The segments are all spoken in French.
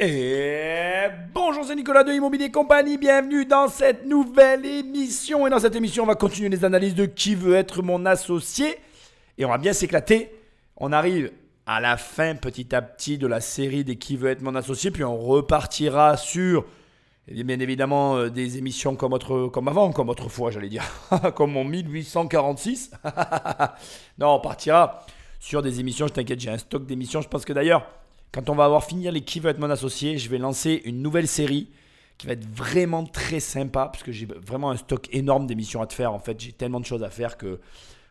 Et bonjour, c'est Nicolas de Immobilier Compagnie. Bienvenue dans cette nouvelle émission. Et dans cette émission, on va continuer les analyses de qui veut être mon associé. Et on va bien s'éclater. On arrive à la fin petit à petit de la série des qui veut être mon associé. Puis on repartira sur, bien évidemment, euh, des émissions comme, autre, comme avant, comme autrefois, j'allais dire. comme en 1846. non, on partira sur des émissions. Je t'inquiète, j'ai un stock d'émissions. Je pense que d'ailleurs. Quand on va avoir fini les qui veut être mon associé, je vais lancer une nouvelle série qui va être vraiment très sympa parce que j'ai vraiment un stock énorme d'émissions à te faire. En fait, j'ai tellement de choses à faire que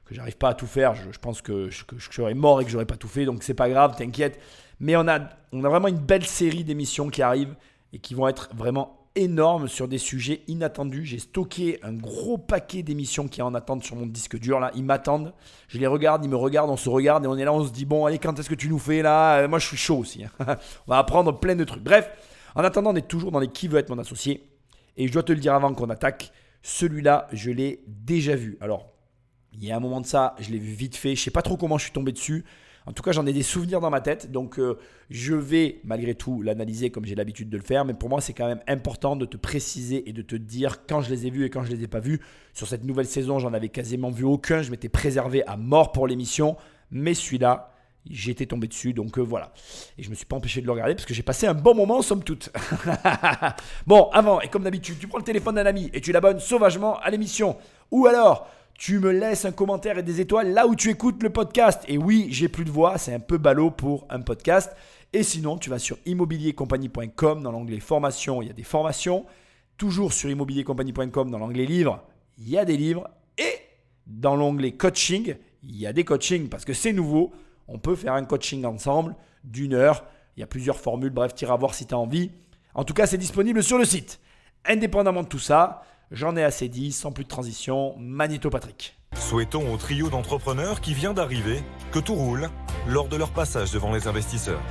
que j'arrive pas à tout faire. Je, pense que je, serais mort et que j'aurais pas tout fait, donc c'est pas grave, t'inquiète. Mais on a, on a vraiment une belle série d'émissions qui arrivent et qui vont être vraiment énorme sur des sujets inattendus. J'ai stocké un gros paquet d'émissions qui en attendent sur mon disque dur là. Ils m'attendent. Je les regarde, ils me regardent, on se regarde et on est là, on se dit bon allez quand est-ce que tu nous fais là? Euh, Moi je suis chaud aussi. Hein. on va apprendre plein de trucs. Bref, en attendant, on est toujours dans les qui veut être mon associé. Et je dois te le dire avant qu'on attaque, celui-là je l'ai déjà vu. Alors il y a un moment de ça, je l'ai vu vite fait. Je sais pas trop comment je suis tombé dessus. En tout cas, j'en ai des souvenirs dans ma tête, donc euh, je vais malgré tout l'analyser comme j'ai l'habitude de le faire. Mais pour moi, c'est quand même important de te préciser et de te dire quand je les ai vus et quand je les ai pas vus. Sur cette nouvelle saison, j'en avais quasiment vu aucun. Je m'étais préservé à mort pour l'émission, mais celui-là, j'étais tombé dessus, donc euh, voilà. Et je me suis pas empêché de le regarder parce que j'ai passé un bon moment, somme toute. bon, avant, et comme d'habitude, tu prends le téléphone d'un ami et tu l'abonnes sauvagement à l'émission. Ou alors, tu me laisses un commentaire et des étoiles là où tu écoutes le podcast. Et oui, j'ai plus de voix, c'est un peu ballot pour un podcast. Et sinon, tu vas sur immobiliercompagnie.com dans l'onglet formation, il y a des formations. Toujours sur immobiliercompagnie.com dans l'onglet livres, il y a des livres. Et dans l'onglet coaching, il y a des coachings parce que c'est nouveau. On peut faire un coaching ensemble d'une heure. Il y a plusieurs formules. Bref, tu iras voir si tu as envie. En tout cas, c'est disponible sur le site. Indépendamment de tout ça, J'en ai assez dit, sans plus de transition, Magneto Patrick. Souhaitons au trio d'entrepreneurs qui vient d'arriver que tout roule lors de leur passage devant les investisseurs.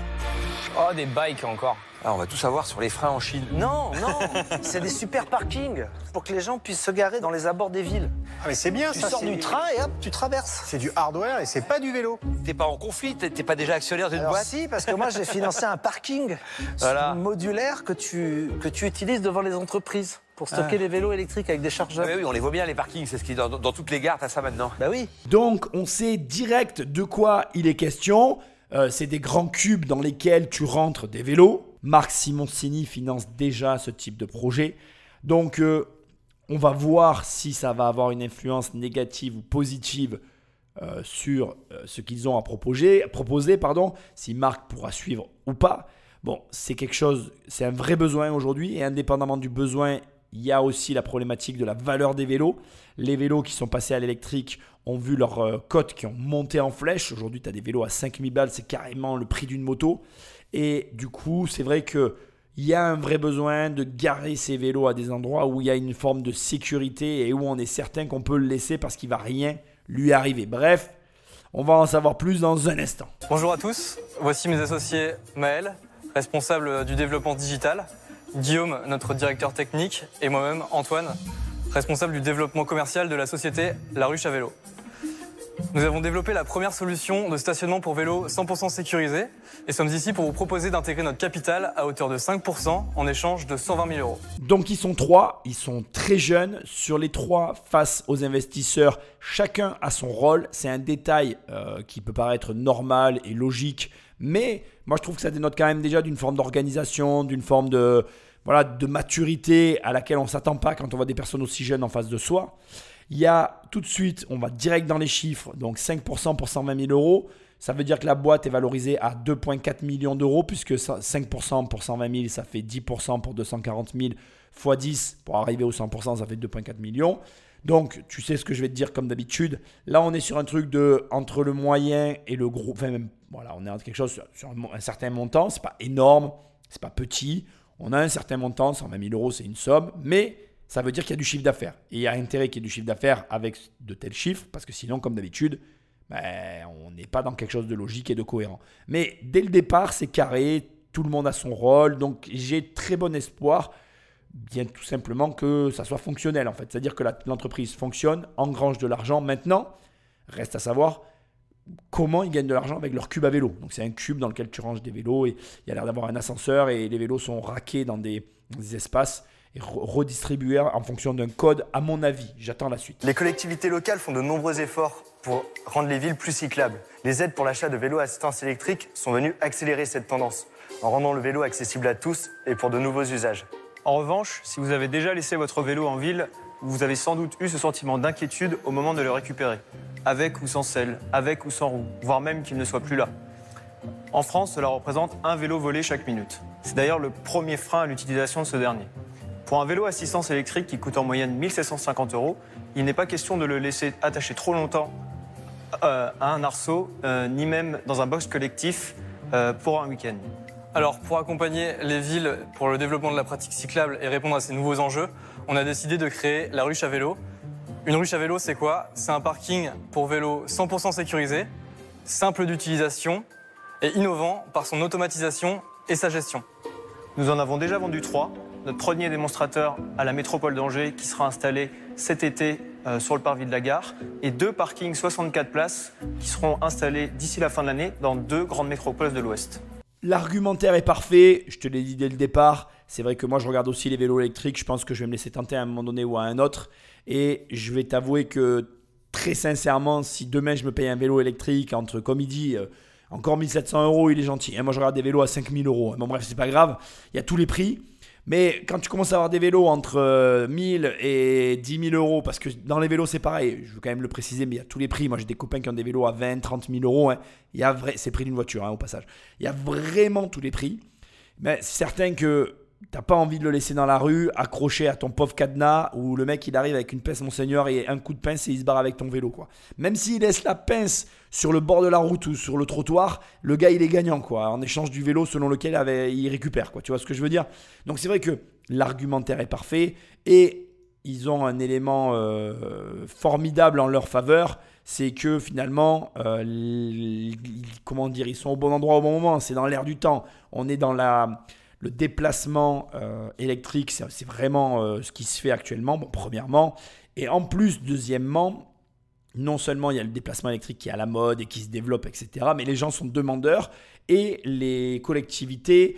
Oh, des bikes encore. Ah, on va tout savoir sur les freins en Chine. Non, non, c'est des super parkings pour que les gens puissent se garer dans les abords des villes. Ah mais c'est bien tu ça. sors du train et hop, tu traverses. C'est du hardware et c'est pas du vélo. T'es pas en conflit, t'es pas déjà actionnaire d'une boîte si, parce que moi j'ai financé un parking Voilà. modulaire que tu, que tu utilises devant les entreprises pour stocker les vélos électriques avec des Ah, chargeurs. mais oui, on les voit bien les parkings, c'est ce qui est dans, dans toutes les gares, t'as ça maintenant. Bah oui. Donc, on sait direct de quoi il est question. Euh, c'est des grands cubes dans lesquels tu rentres des vélos. Marc Simoncini finance déjà ce type de projet. Donc, euh, on va voir si ça va avoir une influence négative ou positive euh, sur euh, ce qu'ils ont à proposer, proposer pardon, si Marc pourra suivre ou pas. Bon, c'est quelque chose, c'est un vrai besoin aujourd'hui et indépendamment du besoin, il y a aussi la problématique de la valeur des vélos. Les vélos qui sont passés à l'électrique ont vu leurs euh, cotes qui ont monté en flèche. Aujourd'hui, tu as des vélos à 5000 balles, c'est carrément le prix d'une moto. Et du coup, c'est vrai que il y a un vrai besoin de garer ces vélos à des endroits où il y a une forme de sécurité et où on est certain qu'on peut le laisser parce qu'il va rien lui arriver. Bref, on va en savoir plus dans un instant. Bonjour à tous, voici mes associés Maël, responsable du développement digital, Guillaume, notre directeur technique, et moi-même Antoine, responsable du développement commercial de la société La Ruche à vélo. Nous avons développé la première solution de stationnement pour vélo 100% sécurisé et sommes ici pour vous proposer d'intégrer notre capital à hauteur de 5% en échange de 120 000 euros. Donc ils sont trois, ils sont très jeunes. Sur les trois, face aux investisseurs, chacun a son rôle. C'est un détail euh, qui peut paraître normal et logique, mais moi je trouve que ça dénote quand même déjà d'une forme d'organisation, d'une forme de, voilà, de maturité à laquelle on ne s'attend pas quand on voit des personnes aussi jeunes en face de soi. Il y a tout de suite, on va direct dans les chiffres, donc 5% pour 120 000 euros. Ça veut dire que la boîte est valorisée à 2,4 millions d'euros, puisque ça- 5% pour 120 000, ça fait 10% pour 240 000, x 10 pour arriver au 100%, ça fait 2,4 millions. Donc, tu sais ce que je vais te dire comme d'habitude. Là, on est sur un truc de entre le moyen et le gros. Enfin, même, voilà, on est entre quelque chose sur, un, certain montant. C'est pas énorme, c'est pas petit. On a un certain montant, 120 000 euros, c'est une somme, mais ça veut dire qu'il y a du chiffre d'affaires. Et il y a intérêt qu'il y ait du chiffre d'affaires avec de tels chiffres, parce que sinon, comme d'habitude, ben, on n'est pas dans quelque chose de logique et de cohérent. Mais dès le départ, c'est carré, tout le monde a son rôle, donc j'ai très bon espoir, bien tout simplement que ça soit fonctionnel en fait. C'est-à-dire que l'entreprise fonctionne, engrange de l'argent. Maintenant, reste à savoir comment ils gagnent de l'argent avec leur cube à vélo. Donc c'est un cube dans lequel tu ranges des vélos et il y a l'air d'avoir un ascenseur et les vélos sont raqués dans des, dans des espaces et re- redistribués en fonction d'un code, à mon avis. J'attends la suite. Les collectivités locales font de nombreux efforts pour rendre les villes plus cyclables. Les aides pour l'achat de vélos à assistance électrique sont venues accélérer cette tendance, en rendant le vélo accessible à tous et pour de nouveaux usages. En revanche, si vous avez déjà laissé votre vélo en ville, vous avez sans doute eu ce sentiment d'inquiétude au moment de le récupérer, avec ou sans selle, avec ou sans roue, voire même qu'il ne soit plus là. En France, cela représente un vélo volé chaque minute. C'est d'ailleurs le premier frein à l'utilisation de ce dernier. Pour un vélo assistance électrique qui coûte en moyenne 1750 euros, il n'est pas question de le laisser attaché trop longtemps euh, à un arceau, euh, ni même dans un box collectif euh, pour un week-end. Alors, pour accompagner les villes pour le développement de la pratique cyclable et répondre à ces nouveaux enjeux, on a décidé de créer la ruche à vélo. Une ruche à vélo, c'est quoi? C'est un parking pour vélo 100% sécurisé, simple d'utilisation et innovant par son automatisation et sa gestion. Nous en avons déjà vendu trois. Notre premier démonstrateur à la métropole d'Angers qui sera installé cet été euh, sur le parvis de la gare et deux parkings 64 places qui seront installés d'ici la fin de l'année dans deux grandes métropoles de l'Ouest. L'argumentaire est parfait, je te l'ai dit dès le départ. C'est vrai que moi je regarde aussi les vélos électriques, je pense que je vais me laisser tenter à un moment donné ou à un autre. Et je vais t'avouer que très sincèrement, si demain je me paye un vélo électrique entre, comme il dit, euh, encore 1700 euros, il est gentil. Hein, moi je regarde des vélos à 5000 euros. Bon bref, c'est pas grave, il y a tous les prix. Mais quand tu commences à avoir des vélos entre euh, 1000 et 10 000 euros, parce que dans les vélos c'est pareil, je veux quand même le préciser, mais il y a tous les prix. Moi j'ai des copains qui ont des vélos à 20, 30 000 euros. hein. Il y a vrai, c'est le prix d'une voiture hein, au passage. Il y a vraiment tous les prix. Mais c'est certain que t'as pas envie de le laisser dans la rue, accroché à ton pauvre cadenas, où le mec il arrive avec une pince monseigneur et un coup de pince et il se barre avec ton vélo quoi. Même s'il laisse la pince sur le bord de la route ou sur le trottoir, le gars il est gagnant quoi, en échange du vélo selon lequel avait- il récupère quoi. Tu vois ce que je veux dire? Donc c'est vrai que l'argumentaire est parfait et ils ont un élément euh, formidable en leur faveur, c'est que finalement, euh, comment dire, ils sont au bon endroit au bon moment, c'est dans l'air du temps. On est dans la, le déplacement euh, électrique, c'est vraiment euh, ce qui se fait actuellement, bon, premièrement. Et en plus, deuxièmement, non seulement il y a le déplacement électrique qui est à la mode et qui se développe, etc., mais les gens sont demandeurs et les collectivités,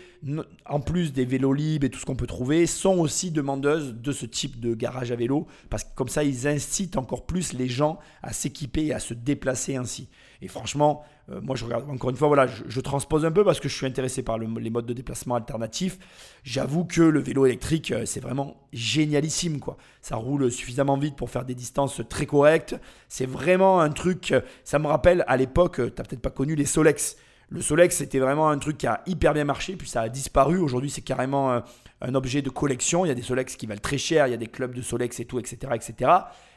en plus des vélos libres et tout ce qu'on peut trouver, sont aussi demandeuses de ce type de garage à vélo parce que comme ça, ils incitent encore plus les gens à s'équiper et à se déplacer ainsi. Et franchement, euh, moi je regarde encore une fois, voilà, je, transpose un peu parce que je suis intéressé par le- les modes de déplacement alternatifs. J'avoue que le vélo électrique, euh, c'est vraiment génialissime quoi. Ça roule suffisamment vite pour faire des distances très correctes. C'est vraiment un truc, euh, ça me rappelle à l'époque, t'as peut-être pas connu les Solex. Le Solex, c'était vraiment un truc qui a hyper bien marché, puis ça a disparu. Aujourd'hui, c'est carrément euh, un objet de collection. Il y a des Solex qui valent très cher, il y a des clubs de Solex et tout, etc. etc.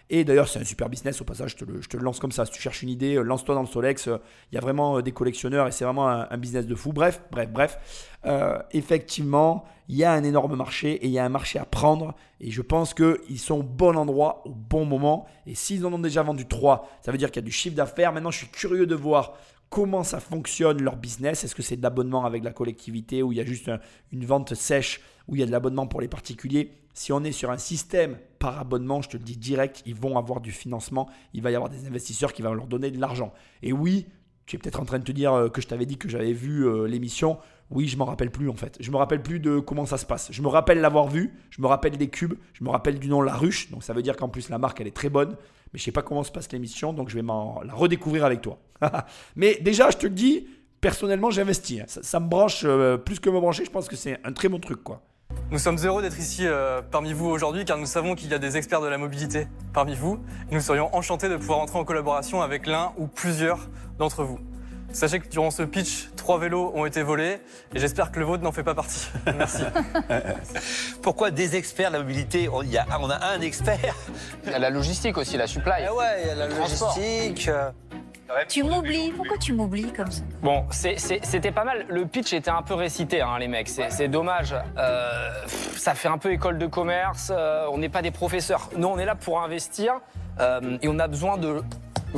Et d'ailleurs, c'est un super business. Au passage, je te, le, je te lance comme ça. Si tu cherches une idée, euh, lance-toi dans le Solex. Il y a vraiment euh, des collectionneurs et c'est vraiment un, business de fou. Bref, bref, bref. Effectivement, il y a un énorme marché et il y a un marché à prendre. Et je pense qu'ils sont au bon endroit, au bon moment. Et s'ils en ont déjà vendu 3, ça veut dire qu'il y a du chiffre d'affaires. Maintenant, je suis curieux de voir comment ça fonctionne leur business. Est-ce que c'est de l'abonnement avec la collectivité ou il y a juste un- une vente sèche où il y a de l'abonnement pour les particuliers? Si on est sur un système par abonnement, je te le dis direct, ils vont avoir du financement. Il va y avoir des investisseurs qui vont leur donner de l'argent. Et oui, tu es peut-être en train de te dire euh, que je t'avais dit que j'avais vu euh, l'émission. Oui, je m'en rappelle plus en fait. Je me rappelle plus de comment ça se passe. Je me rappelle l'avoir vu, je me rappelle des cubes, je me rappelle du nom La Ruche. Donc ça veut dire qu'en plus la marque elle est très bonne. Mais je sais pas comment se passe l'émission, donc je vais la redécouvrir avec toi. Mais déjà, je te le dis, personnellement, j'investis. hein. Ça, me branche euh, plus que me brancher. Je pense que c'est un très bon truc quoi. Nous sommes heureux d'être ici euh, parmi vous aujourd'hui car nous savons qu'il y a des experts de la mobilité parmi vous nous serions enchantés de pouvoir entrer en collaboration avec l'un ou plusieurs d'entre vous. Sachez que durant ce pitch, trois vélos ont été volés et j'espère que le vôtre n'en fait pas partie. Merci. Pourquoi des experts de la mobilité on, y a, on a un expert? Il y a la logistique aussi, la supply. Ah ouais, il y a la logistique. euh, Tu m'oublies Pourquoi tu m'oublies comme ça? Bon, c'était pas mal. Le pitch était un peu récité, hein, les mecs. C'est dommage. Euh, pff, ça fait un peu école de commerce. euh, on n'est pas des professeurs. Nous, on est là pour investir euh, et on a besoin de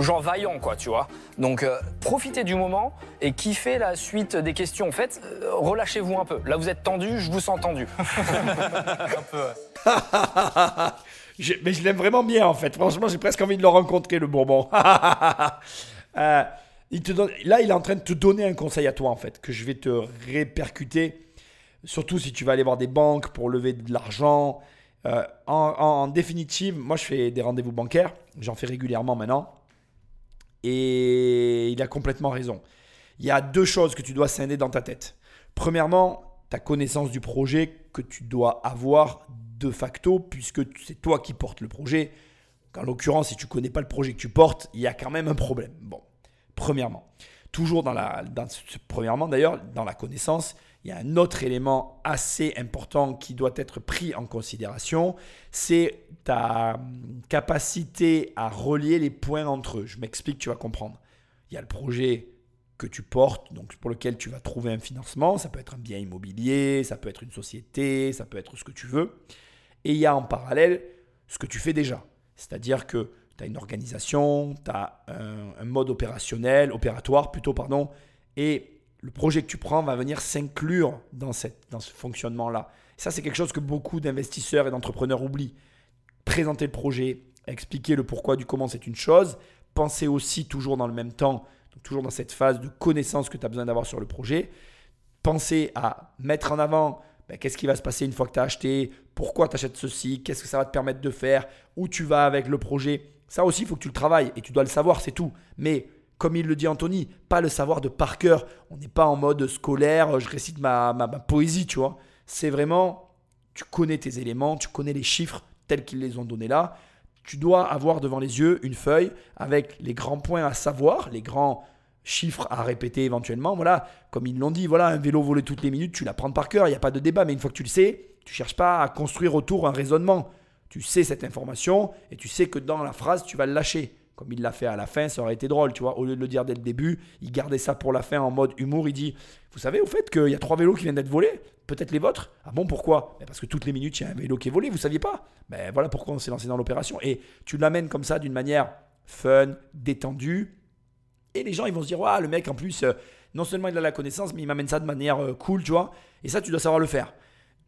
gens vaillants, quoi, tu vois. Donc, euh, profitez du moment et kiffez la suite des questions. En fait, euh, relâchez-vous un peu. Là, vous êtes tendu, je vous sens tendu. Je- mais je l'aime vraiment bien en fait. Franchement, j'ai presque envie de le rencontrer, le Bourbon. Euh, Il te donne, là, il est en train de te donner un conseil à toi, en fait, que je vais te répercuter. Surtout si tu vas aller voir des banques pour lever de l'argent. Euh, en, en- en définitive, moi, je fais des rendez-vous bancaires. J'en fais régulièrement maintenant. Et il a complètement raison. Il y a deux choses que tu dois scinder dans ta tête. Premièrement, ta connaissance du projet que tu dois avoir de facto, puisque c'est toi qui portes le projet. En l'occurrence, si tu connais pas le projet que tu portes, il y a quand même un problème. Bon, premièrement. Toujours dans la, premièrement d'ailleurs, dans la connaissance, il y a un autre élément assez important qui doit être pris en considération, c'est ta hum, capacité à relier les points entre eux. Je m'explique, tu vas comprendre. Il y a le projet que tu portes, donc pour lequel tu vas trouver un financement. Ça peut être un bien immobilier, ça peut être une société, ça peut être ce que tu veux. Et il y a en parallèle ce que tu fais déjà. C'est-à-dire que tu as une organisation, tu as un, un mode opérationnel, opératoire plutôt, pardon, et le projet que tu prends va venir s'inclure dans, dans ce fonctionnement-là. Ça, c'est quelque chose que beaucoup d'investisseurs et d'entrepreneurs oublient. Présenter le projet, expliquer le pourquoi du comment, c'est une chose. Penser aussi toujours dans le même temps, toujours dans cette phase de connaissance que tu as besoin d'avoir sur le projet. Penser à mettre en avant ben, qu'est-ce qui va se passer une fois que tu as acheté, pourquoi tu achètes ceci, qu'est-ce que ça va te permettre de faire, où tu vas avec le projet. Ça aussi, il faut que tu le travailles et tu dois le savoir, c'est tout. Mais comme il le dit Anthony, pas le savoir de par cœur. On n'est pas en mode scolaire, je récite ma, ma- ma poésie, tu vois. C'est vraiment, tu connais tes éléments, tu connais les chiffres tels qu'ils les ont donnés là. Tu dois avoir devant les yeux une feuille avec les grands points à savoir, les grands chiffres à répéter éventuellement. Voilà, comme ils l'ont dit, voilà, un vélo volé toutes les minutes, tu l'apprends par cœur, il n'y a pas de débat. Mais une fois que tu le sais, tu cherches pas à construire autour un raisonnement. Tu sais cette information et tu sais que dans la phrase, tu vas le lâcher. Comme il l'a fait à la fin, ça aurait été drôle, tu vois. Au lieu de le dire dès le début, il gardait ça pour la fin en mode humour. Il dit Vous savez, au fait, qu'il y a trois vélos qui viennent d'être volés Peut-être les vôtres Ah bon, pourquoi? Ben Parce que toutes les minutes, il y a un vélo qui est volé, vous saviez pas? Ben voilà pourquoi on s'est lancé dans l'opération. Et tu l'amènes comme ça d'une manière fun, détendue. Et les gens, ils vont se dire Waouh, le mec, en plus, euh, non seulement il a la connaissance, mais il m'amène ça de manière euh, cool, tu vois. Et ça, tu dois savoir le faire.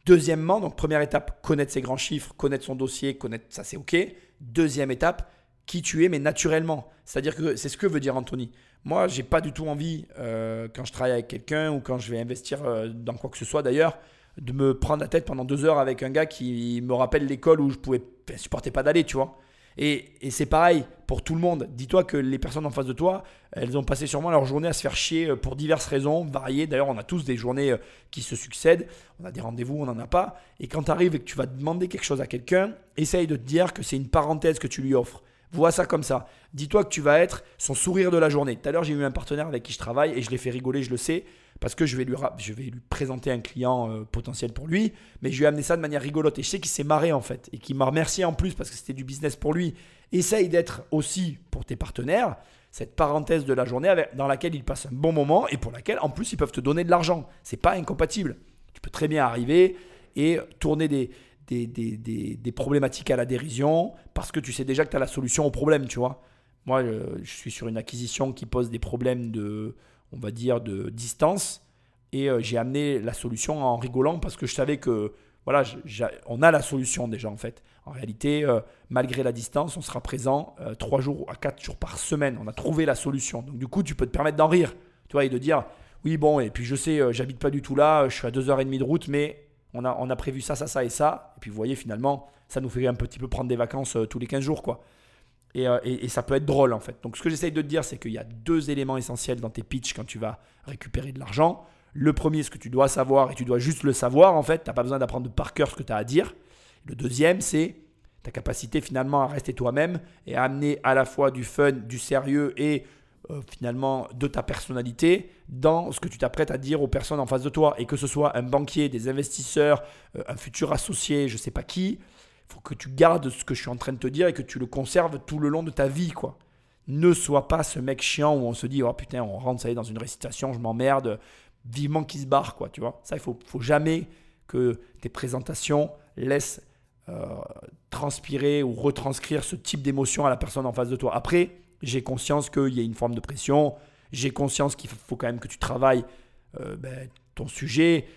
Deuxièmement, donc première étape, connaître ses grands chiffres, connaître son dossier, connaître ça, c'est OK. Deuxième étape, qui tu es, mais naturellement. C'est-à-dire que c'est ce que veut dire Anthony. Moi, j'ai pas du tout envie, euh, quand je travaille avec quelqu'un ou quand je vais investir euh, dans quoi que ce soit d'ailleurs, de me prendre la tête pendant deux heures avec un gars qui me rappelle l'école où je pouvais enfin, supporter pas d'aller, tu vois. Et, et c'est pareil pour tout le monde. Dis-toi que les personnes en face de toi, elles ont passé sûrement leur journée à se faire chier euh, pour diverses raisons, variées. D'ailleurs, on a tous des journées qui se succèdent. On a des rendez-vous, on n'en a pas. Et quand tu arrives et que tu vas demander quelque chose à quelqu'un, essaye de te dire que c'est une parenthèse que tu lui offres. Vois ça comme ça. Dis-toi que tu vas être son sourire de la journée. Tout à l'heure, j'ai eu un partenaire avec qui je travaille et je l'ai fait rigoler, je le sais, parce que je vais lui, je vais lui présenter un client euh, potentiel pour lui, mais je lui ai amené ça de manière rigolote et je sais qu'il s'est marré en fait et qu'il m'a remercié en plus parce que c'était du business pour lui. Essaye d'être aussi pour tes partenaires cette parenthèse de la journée dans laquelle ils passent un bon moment et pour laquelle en plus ils peuvent te donner de l'argent. C'est pas incompatible. Tu peux très bien arriver et tourner des, des, des- des- problématiques à la dérision parce que tu sais déjà que tu as la solution au problème, tu vois. Moi, je suis sur une acquisition qui pose des problèmes de, on va dire, de distance. Et euh, j'ai amené la solution en rigolant parce que je savais que, voilà, on a la solution déjà en fait. En réalité, euh, malgré la distance, on sera présent euh, trois jours à quatre jours par semaine. On a trouvé la solution. Donc du coup, tu peux te permettre d'en rire, tu vois, et de dire, oui, bon, et puis je sais, euh, j'habite pas du tout là, je suis à deux heures et demie de route, mais on a, prévu ça, ça, ça et ça. Et puis vous voyez, finalement, ça nous fait un petit peu prendre des vacances euh, tous les 15 jours, quoi. Et, euh, et- ça peut être drôle en fait. Donc ce que j'essaye de te dire, c'est qu'il y a deux éléments essentiels dans tes pitchs quand tu vas récupérer de l'argent. Le premier, ce que tu dois savoir, et tu dois juste le savoir en fait, tu n'as pas besoin d'apprendre par cœur ce que tu as à dire. Le deuxième, c'est ta capacité finalement à rester toi-même et à amener à la fois du fun, du sérieux et euh, finalement de ta personnalité dans ce que tu t'apprêtes à dire aux personnes en face de toi. Et que ce soit un banquier, des investisseurs, euh, un futur associé, je ne sais pas qui, il faut que tu gardes ce que je suis en train de te dire et que tu le conserves tout le long de ta vie. quoi. Ne sois pas ce mec chiant où on se dit oh putain on rentre ça y est, dans une récitation je m'emmerde vivement qu'il se barre quoi tu vois ça il faut faut jamais que tes présentations laissent euh, transpirer ou retranscrire ce type d'émotion à la personne en face de toi après j'ai conscience qu'il y a une forme de pression. J'ai conscience qu'il faut quand même que tu travailles euh, ben, ton sujet.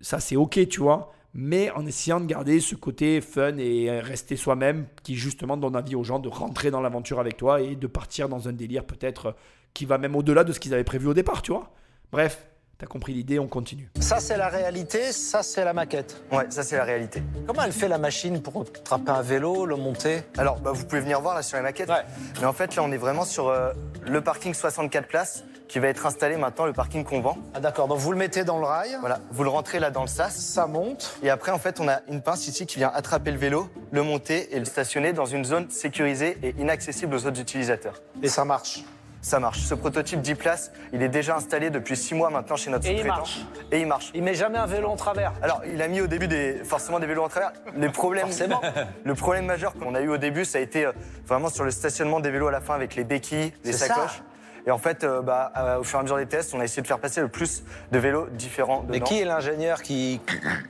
Ça c'est ok tu vois. Mais en essayant de garder ce côté fun et rester soi-même qui justement donne envie aux gens de rentrer dans l'aventure avec toi et de partir dans un délire peut-être qui va même au-delà de ce qu'ils avaient prévu au départ, tu vois. Bref, t'as compris l'idée, on continue. Ça, c'est la réalité, ça, c'est la maquette. Ouais, ça c'est la réalité. Comment elle fait la machine pour attraper un vélo, le monter? Alors, bah, vous pouvez venir voir là sur la maquette. Ouais. Mais en fait, là, on est vraiment sur euh, le parking 64 places qui va être installé maintenant, le parking qu'on vend. Ah d'accord, donc vous le mettez dans le rail, Voilà, vous le rentrez là dans le sas. ça monte. Et après, en fait, on a une pince ici qui vient attraper le vélo, le monter et le stationner dans une zone sécurisée et inaccessible aux autres utilisateurs. Et ça marche. Ça marche. Ce prototype 10 places, il est déjà installé depuis 6 mois maintenant chez notre sous-traitant. marche. Et il marche. Il met jamais un vélo en travers. Alors, il a mis au début des, forcément des vélos en travers. Les problèmes, le problème majeur qu'on a eu au début, ça a été euh, vraiment sur le stationnement des vélos à la fin avec les béquilles, les sacoches. ça. Et en fait, euh, bah, euh, au fur et à mesure des tests, on a essayé de faire passer le plus de vélos différents dedans. Mais qui est l'ingénieur qui...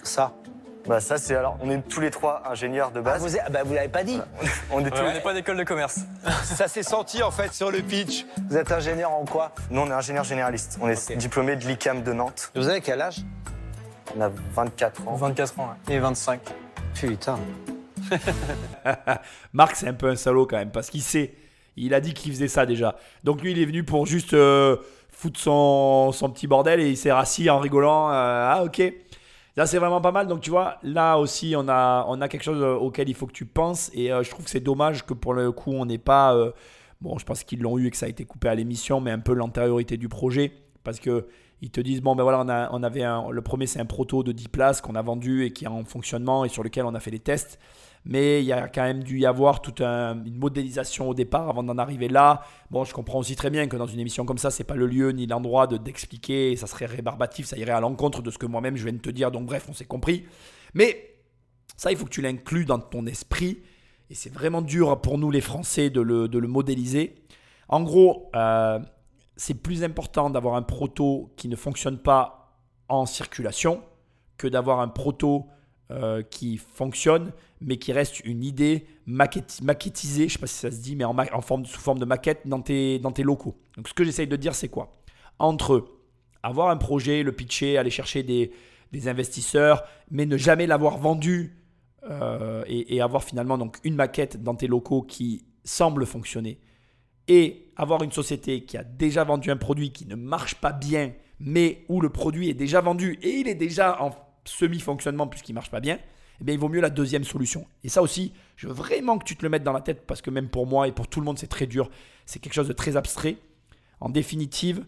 Ça? Bah ça, c'est alors, on est tous les trois ingénieurs de ah, base. Vous, êtes- bah, vous l'avez pas dit. On est tous On les- n'est pas d'école de commerce. Ça s'est senti en fait sur le pitch. Vous êtes ingénieur en quoi? Nous, on est ingénieurs généralistes. On est Ok. diplômés de l'ICAM de Nantes. Vous avez quel âge? On a 24 ans. 24 ans, ouais. Et 25. Putain. Marc, c'est un peu un salaud quand même, parce qu'il sait. Il a dit qu'il faisait ça déjà. Donc lui, il est venu pour juste euh, foutre son, son petit bordel et il s'est rassis en rigolant. euh, ah, ok. Là, c'est vraiment pas mal. Donc tu vois, là aussi, on a, on a quelque chose euh, auquel il faut que tu penses. Et euh, je trouve que c'est dommage que pour le coup, on n'ait pas. euh, bon, je pense qu'ils l'ont eu et que ça a été coupé à l'émission, mais un peu l'antériorité du projet. Parce que. Ils te disent, bon ben voilà, on, a, on avait un, le premier c'est un proto de 10 places qu'on a vendu et qui est en fonctionnement et sur lequel on a fait les tests mais il y a quand même dû y avoir toute un- une modélisation au départ avant d'en arriver là. Bon, je comprends aussi très bien que dans une émission comme ça, c'est pas le lieu ni l'endroit de d'expliquer, ça serait rébarbatif, ça irait à l'encontre de ce que moi-même je viens de te dire. Donc bref, on s'est compris. Mais ça, il faut que tu l'inclues dans ton esprit, et c'est vraiment dur pour nous les Français de le, de le modéliser. En gros, euh, c'est plus important d'avoir un proto qui ne fonctionne pas en circulation que d'avoir un proto euh, qui fonctionne, mais qui reste une idée maquettisée, je ne sais pas si ça se dit, mais en, sous forme de maquette dans tes, dans tes locaux. Donc ce que j'essaye de dire, c'est quoi? Entre avoir un projet, le pitcher, aller chercher des, des investisseurs, mais ne jamais l'avoir vendu euh, et, et avoir finalement donc une maquette dans tes locaux qui semble fonctionner, et avoir une société qui a déjà vendu un produit qui ne marche pas bien, mais où le produit est déjà vendu et il est déjà en semi-fonctionnement puisqu'il marche pas bien, eh bien, il vaut mieux la deuxième solution. Et ça aussi, je veux vraiment que tu te le mettes dans la tête parce que même pour moi et pour tout le monde, c'est très dur. C'est quelque chose de très abstrait. En définitive,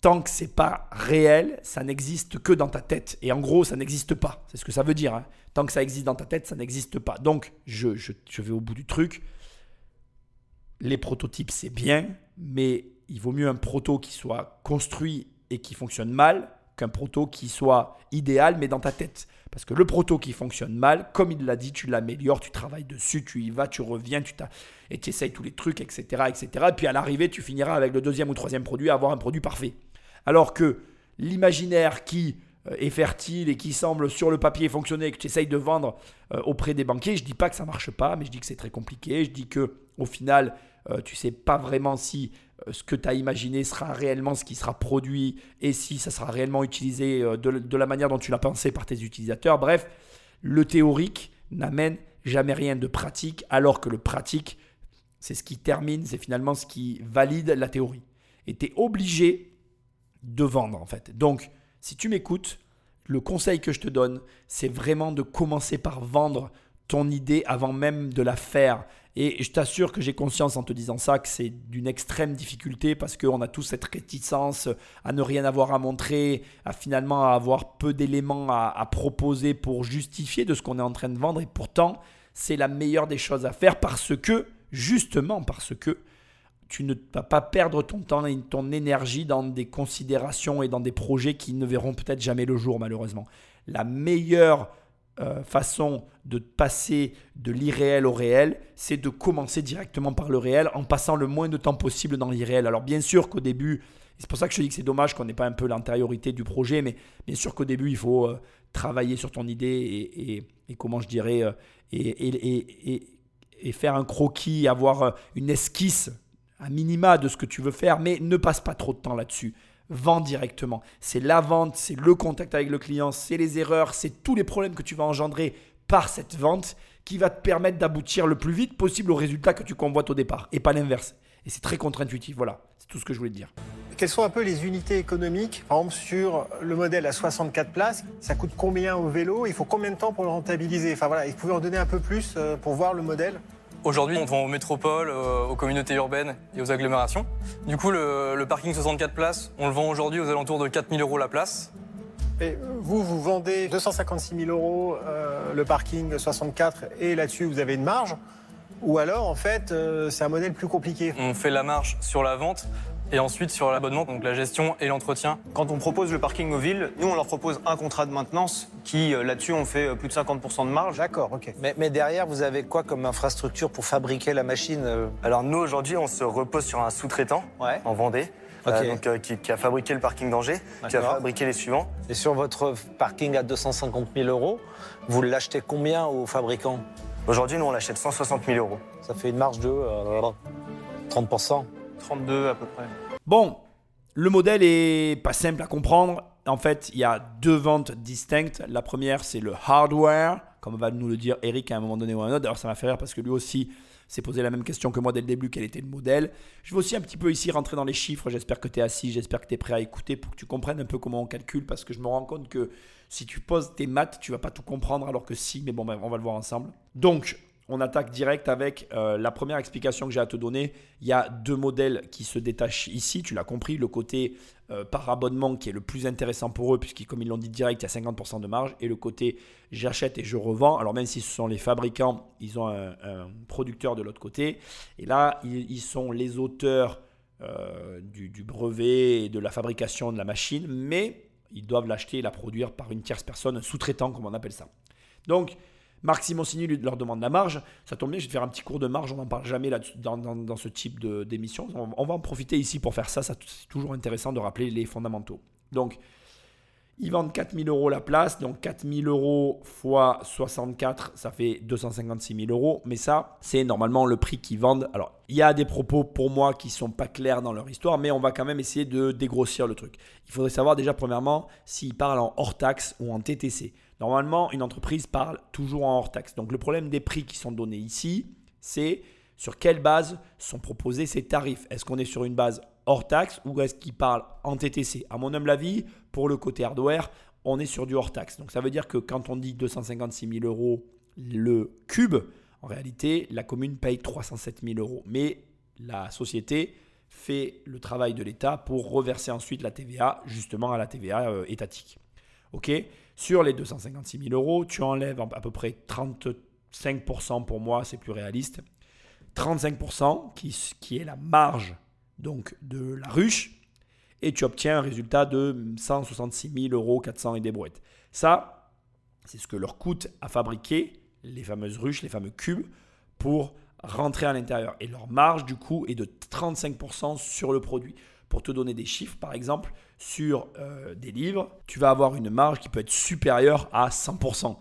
tant que c'est pas réel, ça n'existe que dans ta tête. Et en gros, ça n'existe pas. C'est ce que ça veut dire. hein. Tant que ça existe dans ta tête, ça n'existe pas. Donc, je, je- je vais au bout du truc. Les prototypes, c'est bien, mais il vaut mieux un proto qui soit construit et qui fonctionne mal qu'un proto qui soit idéal, mais dans ta tête. Parce que le proto qui fonctionne mal, comme il l'a dit, tu l'améliores, tu travailles dessus, tu y vas, tu reviens, tu et tu essayes tous les trucs, etc., etc. Et puis à l'arrivée, tu finiras avec le deuxième ou troisième produit avoir un produit parfait. Alors que l'imaginaire qui euh, est fertile et qui semble sur le papier fonctionner que tu essayes de vendre euh, auprès des banquiers, je dis pas que ça marche pas, mais je dis que c'est très compliqué. Je dis que au final, euh, tu sais pas vraiment si ce que tu as imaginé sera réellement ce qui sera produit et si ça sera réellement utilisé euh, de, de la manière dont tu l'as pensé par tes utilisateurs. Bref, le théorique n'amène jamais rien de pratique, alors que le pratique, c'est ce qui termine, c'est finalement ce qui valide la théorie. Et tu es obligé de vendre en fait. Donc, si tu m'écoutes, le conseil que je te donne, c'est vraiment de commencer par vendre ton idée avant même de la faire. Et je t'assure que j'ai conscience en te disant ça que c'est d'une extrême difficulté parce qu'on a tous cette réticence à ne rien avoir à montrer, à finalement avoir peu d'éléments à, à proposer pour justifier de ce qu'on est en train de vendre. Et pourtant, c'est la meilleure des choses à faire parce que, justement parce que, tu ne vas pas perdre ton temps et ton énergie dans des considérations et dans des projets qui ne verront peut-être jamais le jour, malheureusement. La meilleure euh, façon de passer de l'irréel au réel, c'est de commencer directement par le réel en passant le moins de temps possible dans l'irréel. Alors bien sûr qu'au début, c'est pour ça que je dis que c'est dommage qu'on n'ait pas un peu l'antériorité du projet, mais bien sûr qu'au début, il faut euh, travailler sur ton idée et, comment je dirais, euh, et, et- faire un croquis, avoir une esquisse un minima de ce que tu veux faire, mais ne passe pas trop de temps là-dessus. Vends directement. C'est la vente, c'est le contact avec le client, c'est les erreurs, c'est tous les problèmes que tu vas engendrer par cette vente qui va te permettre d'aboutir le plus vite possible au résultat que tu convoites au départ et pas l'inverse. Et c'est très contre-intuitif. Voilà, c'est tout ce que je voulais te dire. Quelles sont un peu les unités économiques Par exemple, sur le modèle à 64 places, ça coûte combien au vélo Il faut combien de temps pour le rentabiliser? Enfin voilà, vous pouvez en donner un peu plus euh, pour voir le modèle? Aujourd'hui, on vend aux métropoles, euh, aux communautés urbaines et aux agglomérations. Du coup, le, le parking 64 places, on le vend aujourd'hui aux alentours de 4000 euros la place. Et vous, vous vendez 256 000 euros euh, le parking 64 et là-dessus, vous avez une marge? Ou alors, en fait, euh, c'est un modèle plus compliqué? On fait la marge sur la vente et ensuite sur l'abonnement, donc la gestion et l'entretien. Quand on propose le parking aux villes, nous, on leur propose un contrat de maintenance qui, euh, là-dessus, on fait euh, plus de 50% de marge. D'accord, ok. Mais, mais derrière, vous avez quoi comme infrastructure pour fabriquer la machine euh Alors nous, aujourd'hui, on se repose sur un sous-traitant Ouais. en Vendée. Euh, donc, euh, qui, qui a fabriqué le parking d'Angers, qui a fabriqué les suivants. Et sur votre parking à 250 000 euros, vous l'achetez combien au fabricant Aujourd'hui, nous, on l'achète 160 000 euros. Ça fait une marge de euh, 30%. 32 à peu près. Bon, le modèle est pas simple à comprendre. En fait, il y a deux ventes distinctes. La première, c'est le hardware, comme va nous le dire Eric à un moment donné ou à un autre. Alors, ça m'a fait rire parce que lui aussi s'est posé la même question que moi dès le début, quel était le modèle? Je vais aussi un petit peu ici rentrer dans les chiffres. J'espère que tu es assis, j'espère que tu es prêt à écouter pour que tu comprennes un peu comment on calcule parce que je me rends compte que si tu poses tes maths, tu vas pas tout comprendre alors que si, mais bon, on va le voir ensemble. Donc, on attaque direct avec euh, la première explication que j'ai à te donner. Il y a deux modèles qui se détachent ici. Tu l'as compris, le côté euh, par abonnement qui est le plus intéressant pour eux, puisque comme ils l'ont dit direct, il y a 50% de marge. Et le côté j'achète et je revends. Alors même si ce sont les fabricants, ils ont un, producteur de l'autre côté. Et là, ils, ils sont les auteurs euh, du, du brevet et de la fabrication de la machine, mais ils doivent l'acheter et la produire par une tierce personne, un sous-traitant comme on appelle ça. Donc, Marc Simoncini leur demande la marge. Ça tombe bien, je vais faire un petit cours de marge. On n'en parle jamais là dans, ce type d'émission. On, va en profiter ici pour faire ça. c'est toujours intéressant de rappeler les fondamentaux. Donc, ils vendent 4000 euros la place. Donc, 4000 euros fois 64, ça fait 256 000 euros. Mais ça, c'est normalement le prix qu'ils vendent. Alors, il y a des propos pour moi qui sont pas clairs dans leur histoire, mais on va quand même essayer de dégrossir le truc. Il faudrait savoir déjà, premièrement, s'ils parlent en hors taxe ou en TTC. Normalement, une entreprise parle toujours en hors taxe. Donc, le problème des prix qui sont donnés ici, c'est sur quelle base sont proposés ces tarifs. Est-ce qu'on est sur une base hors taxe ou est-ce qu'ils parlent en TTC À mon humble avis, pour le côté hardware, on est sur du hors taxe. Donc ça veut dire que quand on dit 256 000 euros le cube, en réalité, la commune paye 307 000 euros. Mais la société fait le travail de l'État pour reverser ensuite la TVA, justement à la TVA euh, étatique. Ok? Sur les 256 000 euros, tu enlèves à peu près 35% pour moi, c'est plus réaliste. 35% qui, est la marge donc de la ruche et tu obtiens un résultat de 166 000 euros 400 et des brouettes. Ça, c'est ce que leur coûte à fabriquer les fameuses ruches, les fameux cubes pour rentrer à l'intérieur. Et leur marge du coup est de 35% sur le produit. Pour te donner des chiffres, par exemple, sur euh, des livres, tu vas avoir une marge qui peut être supérieure à 100%.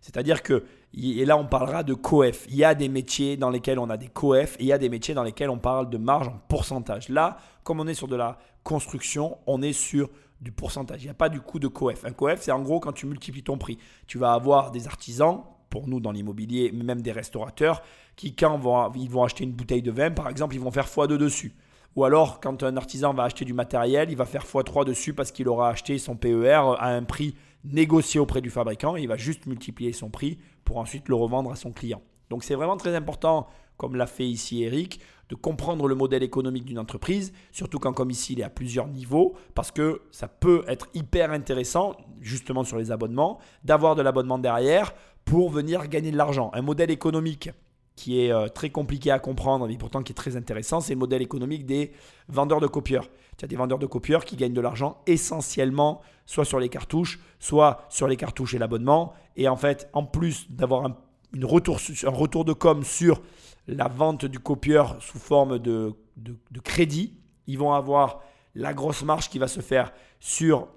C'est-à-dire que, et là on parlera de coef. Il y a des métiers dans lesquels on a des coef et il y a des métiers dans lesquels on parle de marge en pourcentage. Là, comme on est sur de la construction, on est sur du pourcentage. Il n'y a pas du coût de coef. Un coef, c'est en gros quand tu multiplies ton prix. Tu vas avoir des artisans, pour nous dans l'immobilier, même des restaurateurs, qui quand ils vont acheter une bouteille de vin, par exemple, ils vont faire x2 dessus. Ou alors, quand un artisan va acheter du matériel, il va faire x3 dessus parce qu'il aura acheté son PER à un prix négocié auprès du fabricant et il va juste multiplier son prix pour ensuite le revendre à son client. Donc c'est vraiment très important, comme l'a fait ici Eric, de comprendre le modèle économique d'une entreprise, surtout quand comme ici il est à plusieurs niveaux, parce que ça peut être hyper intéressant, justement sur les abonnements, d'avoir de l'abonnement derrière pour venir gagner de l'argent. Un modèle économique qui est euh, très compliqué à comprendre, mais pourtant qui est très intéressant, c'est le modèle économique des vendeurs de copieurs. Tu as des vendeurs de copieurs qui gagnent de l'argent essentiellement soit sur les cartouches, soit sur les cartouches et l'abonnement. Et en fait, en plus d'avoir un, retour, de com sur la vente du copieur sous forme de, de, de crédit, ils vont avoir la grosse marge qui va se faire sur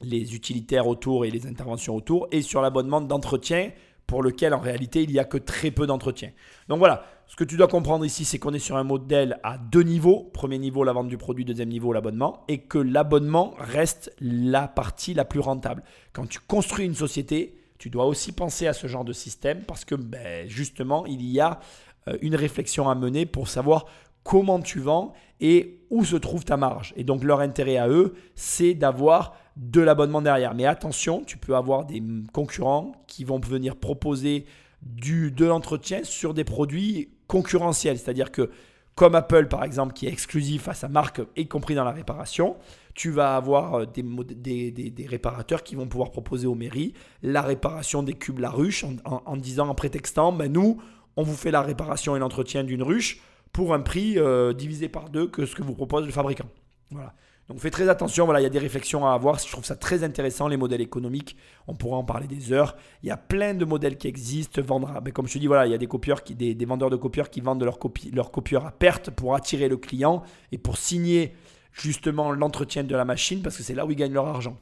les utilitaires autour et les interventions autour et sur l'abonnement d'entretien pour lequel en réalité il n'y a que très peu d'entretien. Donc voilà, ce que tu dois comprendre ici, c'est qu'on est sur un modèle à deux niveaux. Premier niveau, la vente du produit, deuxième niveau, l'abonnement, et que l'abonnement reste la partie la plus rentable. Quand tu construis une société, tu dois aussi penser à ce genre de système parce que ben, justement, il y a euh, une réflexion à mener pour savoir comment tu vends et où se trouve ta marge. Et donc leur intérêt à eux, c'est d'avoir de l'abonnement derrière. Mais attention, tu peux avoir des concurrents qui vont venir proposer du, de l'entretien sur des produits concurrentiels. C'est-à-dire que comme Apple par exemple, qui est exclusif à sa marque, y compris dans la réparation, tu vas avoir euh, des, des, réparateurs qui vont pouvoir proposer aux mairies la réparation des cubes la ruche en, disant, en prétextant, ben nous, on vous fait la réparation et l'entretien d'une ruche pour un prix euh, divisé par deux que ce que vous propose le fabricant. Voilà. Donc faites très attention, voilà, il y a des réflexions à avoir. Je trouve ça très intéressant, les modèles économiques. On pourra en parler des heures. Il y a plein de modèles qui existent. Vendre, mais comme je te dis, voilà, il y a des, copieurs des, vendeurs de copieurs qui vendent leurs leur copieurs à perte pour attirer le client et pour signer justement l'entretien de la machine parce que c'est là où ils gagnent leur argent.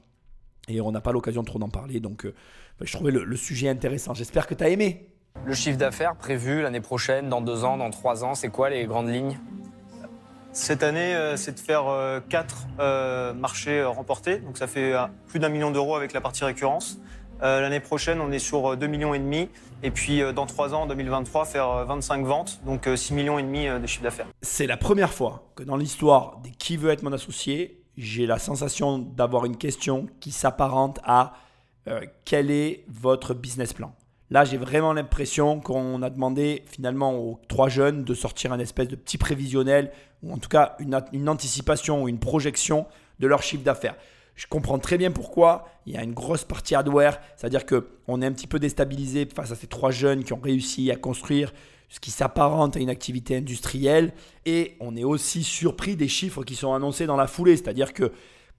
Et on n'a pas l'occasion trop d'en parler. Donc euh, je trouvais le, le sujet intéressant. J'espère que tu as aimé. Le chiffre d'affaires prévu l'année prochaine, dans deux ans, dans trois ans, c'est quoi les grandes lignes? Cette année, euh, c'est de faire euh, quatre euh, marchés remportés. Donc ça fait plus d'un million d'euros avec la partie récurrence. L'année prochaine, on est sur 2 millions et demi. Et puis dans trois ans, en 2023, faire 25 ventes, donc 6 millions et demi de chiffre d'affaires. C'est la première fois que dans l'histoire des Qui veut être mon associé, j'ai la sensation d'avoir une question qui s'apparente à quel est votre business plan? Là, j'ai vraiment l'impression qu'on a demandé finalement aux trois jeunes de sortir un espèce de petit prévisionnel, ou en tout cas une, anticipation ou une projection de leur chiffre d'affaires. Je comprends très bien pourquoi. Il y a une grosse partie hardware, c'est-à-dire qu'on est un petit peu déstabilisé face à ces trois jeunes qui ont réussi à construire ce qui s'apparente à une activité industrielle. Et on est aussi surpris des chiffres qui sont annoncés dans la foulée, c'est-à-dire que